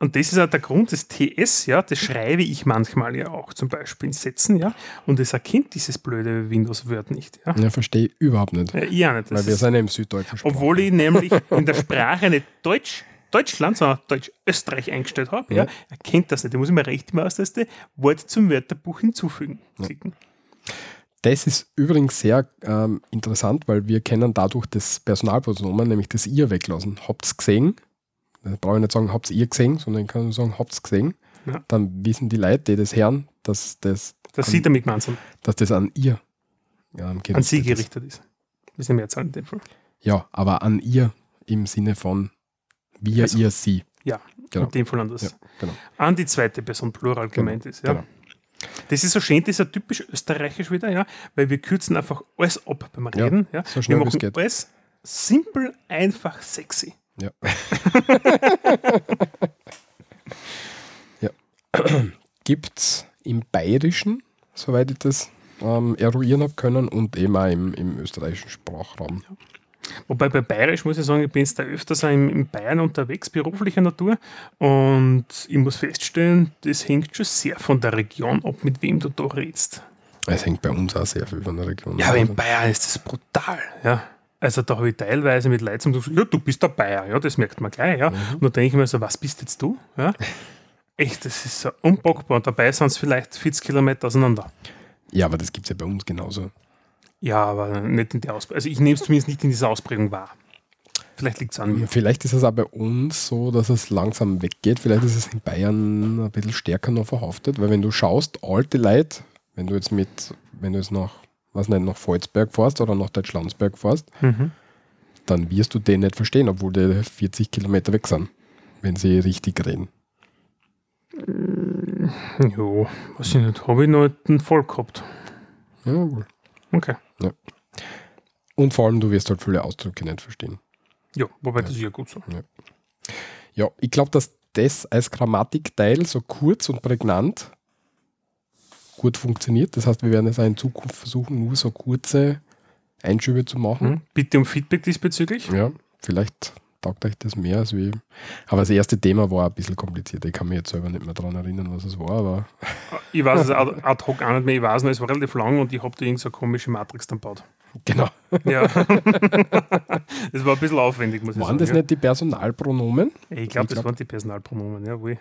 Ja. Und das ist auch der Grund des TS, ja, das schreibe ich manchmal ja auch zum Beispiel in Sätzen, ja, und es erkennt dieses blöde Windows Word nicht, ja.
Ja, verstehe ich überhaupt nicht.
ja ich auch nicht.
Weil wir sind ja im süddeutschen Sprach.
obwohl ich nämlich (laughs) in der Sprache nicht Deutsch, Deutschland, sondern Deutsch-Österreich eingestellt habe, ja.
Ja.
erkennt das nicht. Da muss ich mir recht im Austaste Wort zum Wörterbuch hinzufügen. Klicken.
Das ist übrigens sehr ähm, interessant, weil wir können dadurch das Personalpronomen, nämlich das ihr weglassen. Habt's gesehen? Da brauche ich nicht sagen, habt's ihr gesehen, sondern ich kann nur sagen, habt's gesehen.
Ja.
Dann wissen die Leute, die das hören, dass das,
Das
an,
sieht er mit gemeinsam
dass das an ihr ähm,
an
gerichtet
sie
ist.
gerichtet ist. Ist ja Mehrzahl in dem Fall.
Ja, aber an ihr im Sinne von wir,
Also,
ihr, sie.
Ja,
Genau.
in dem Fall anders.
Ja, genau.
An die zweite Person Plural gemeint ist. Ja.
genau.
Das ist so schön, das ist ja typisch österreichisch wieder, ja, weil wir kürzen einfach alles ab beim
Ja,
Reden. Ja,
so schnell
wir machen alles simpel, einfach, sexy.
Ja. (laughs) ja. Gibt es im Bayerischen, soweit ich das ähm, eruieren habe können, und eben auch im, im österreichischen Sprachraum.
Wobei bei Bayerisch muss ich sagen, ich bin jetzt da öfters auch in, Bayern unterwegs, beruflicher Natur. Und ich muss feststellen, das hängt schon sehr von der Region ab, mit wem du da redst.
Es hängt bei uns auch sehr viel von der Region
Ja, aber
ab.
in Bayern ist das brutal. Ja. Also da habe ich teilweise mit Leuten zum ja, du bist der Bayer, ja, das merkt man gleich, ja. Und da denke ich mir so, was bist jetzt du? Ja. (laughs) Echt, das ist so unpackbar. Und dabei sind es vielleicht 40 Kilometer auseinander.
Ja, aber das gibt es ja bei uns genauso.
Ja, aber nicht in der Ausprägung. Also ich nehme es zumindest nicht in dieser Ausprägung wahr. Vielleicht liegt es an mir.
Vielleicht ist es auch bei uns so, dass es langsam weggeht. Vielleicht ist es in Bayern ein bisschen stärker noch verhaftet, weil wenn du schaust, alte Leute, wenn du jetzt mit, wenn du jetzt nach, was nicht, nach Volzberg fährst oder nach Deutschlandsberg fährst,
Mhm.
dann wirst du den nicht verstehen, obwohl die 40 Kilometer weg sind, wenn sie richtig reden.
Jo, weiß ich nicht. Habe ich noch einen Voll gehabt.
Ja, wohl.
Okay.
Und vor allem, du wirst halt viele Ausdrücke nicht verstehen.
Ja, wobei das ist ja gut so.
Ja, ich glaube, dass das als Grammatikteil so kurz und prägnant gut funktioniert. Das heißt, wir werden es auch in Zukunft versuchen, nur so kurze Einschübe zu machen.
Hm? Bitte um Feedback diesbezüglich.
Ja, vielleicht taugt euch das mehr als wie. Aber das erste Thema war ein bisschen kompliziert. Ich kann mich jetzt selber nicht mehr daran erinnern, was es war, aber (laughs)
Ich weiß es ad ad hoc auch nicht mehr. Ich weiß nur, es war relativ lang und ich habe da irgend so komische Matrix dann gebaut.
genau.
Ja. (laughs) das war ein bisschen aufwendig, muss ich
Waren
sagen.
das
ja.
nicht die Personalpronomen?
Ich glaube, das
glaub-
waren die Personalpronomen, jawohl.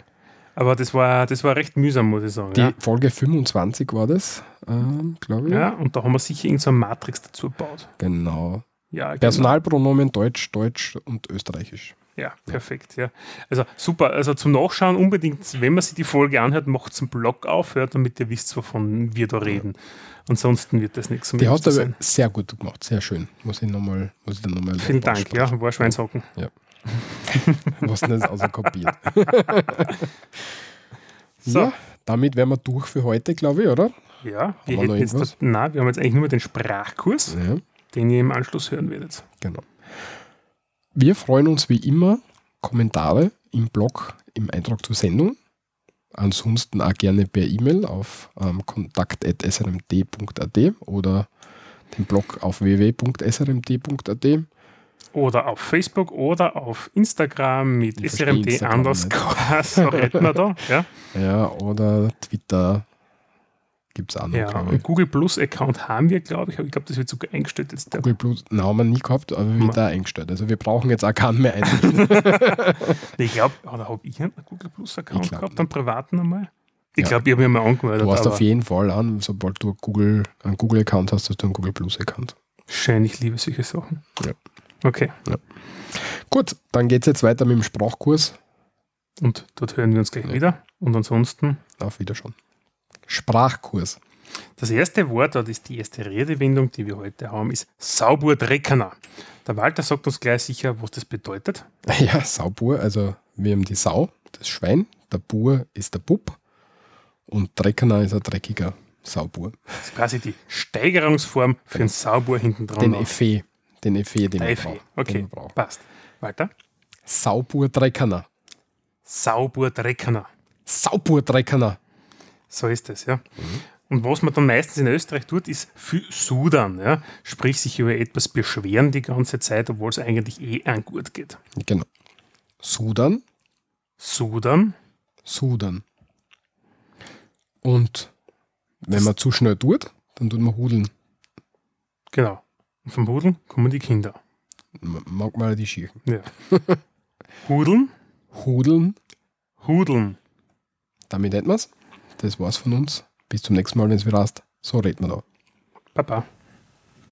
Aber das war, das war recht mühsam, muss ich sagen.
Die
Ja.
Folge 25 war das, ähm, glaube ich.
ja, und da haben wir sicher irgendeine so Matrix dazu gebaut.
Genau.
Ja, genau.
Personalpronomen Deutsch, Deutsch und Österreichisch.
Ja, perfekt, ja. Also super, also zum Nachschauen unbedingt, wenn man sich die Folge anhört, macht einen Blog auf, ja, damit ihr wisst, wovon wir da reden. Ansonsten wird das nichts.
Die hast du aber sehr gut gemacht, sehr schön. Muss ich nochmal, muss ich dann nochmal.
Vielen Dank, ja, war Schweinshocken.
Was denn das also kopiert. (laughs)
So.
Ja, damit wären wir durch für heute, glaube ich, oder?
Ja, wir
wir
hätten
noch
jetzt, das, nein, wir haben jetzt eigentlich nur den Sprachkurs,
Ja,
den ihr im Anschluss hören werdet.
genau. Wir freuen uns wie immer Kommentare im Blog im Eintrag zur Sendung. Ansonsten auch gerne per E-Mail auf ähm, kontakt.srmd.at oder den Blog auf www.srmd.at.
Oder auf Facebook oder auf Instagram mit
Ich
SRMD
Instagram
underscore, (laughs) so retten wir da. (laughs) Ja,
Ja, oder Twitter gibt es auch noch,
ja.
ich.
Google Plus Account haben wir, glaube ich, aber ich glaube, das wird sogar eingestellt jetzt.
Google Plus, na, haben wir nie gehabt, aber wird da eingestellt. Also wir brauchen jetzt auch keinen mehr einrichten. (laughs)
Ich glaube, oder habe ich einen Google Plus Account
glaub
gehabt, einen privaten einmal? Ich
Ja.
glaube, ich habe mich mal angemeldet.
Du hast auf jeden Fall an, sobald du Google, einen Google-Account hast, hast du einen Google Plus-Account.
Schön, ich liebe solche Sachen.
Ja.
Okay,
Gut, dann geht es jetzt weiter mit dem Sprachkurs.
und dort hören wir uns gleich wieder. Und ansonsten,
Auf Wiederschauen. Sprachkurs.
das erste Wort, oder ist die erste Redewendung, die wir heute haben, ist Sauburdreckener. Der Walter sagt uns gleich sicher, was das bedeutet. (laughs)
Ja, Saubur, also wir haben die Sau, das Schwein, der Bur ist der Bub und Dreckener ist ein dreckiger Saubur.
Das ist quasi die Steigerungsform für einen Saubur hinten dran.
Den Effet, den Effet, den wir
Effe.
brauchen. Den
Okay,
wir brauchen.
passt. Weiter.
Saubur-Dreckener.
Sauburdreckener.
Saubur-Dreckener.
So ist es, ja. Und was man dann meistens in Österreich tut, ist für Sudern, ja. Sprich, sich über etwas beschweren die ganze Zeit, obwohl es eigentlich eh an gut geht.
Genau. Sudan,
Sudan,
Sudan. Und wenn man zu schnell tut, dann tut man hudeln.
genau. Und vom Hudeln kommen die Kinder.
Mag mal die Schirchen.
Ja. (laughs) Hudeln,
Hudeln,
Hudeln.
damit hätten wir's. Das war's von uns. Bis zum nächsten Mal, wenn es wieder heißt. So reden wir da.
Papa.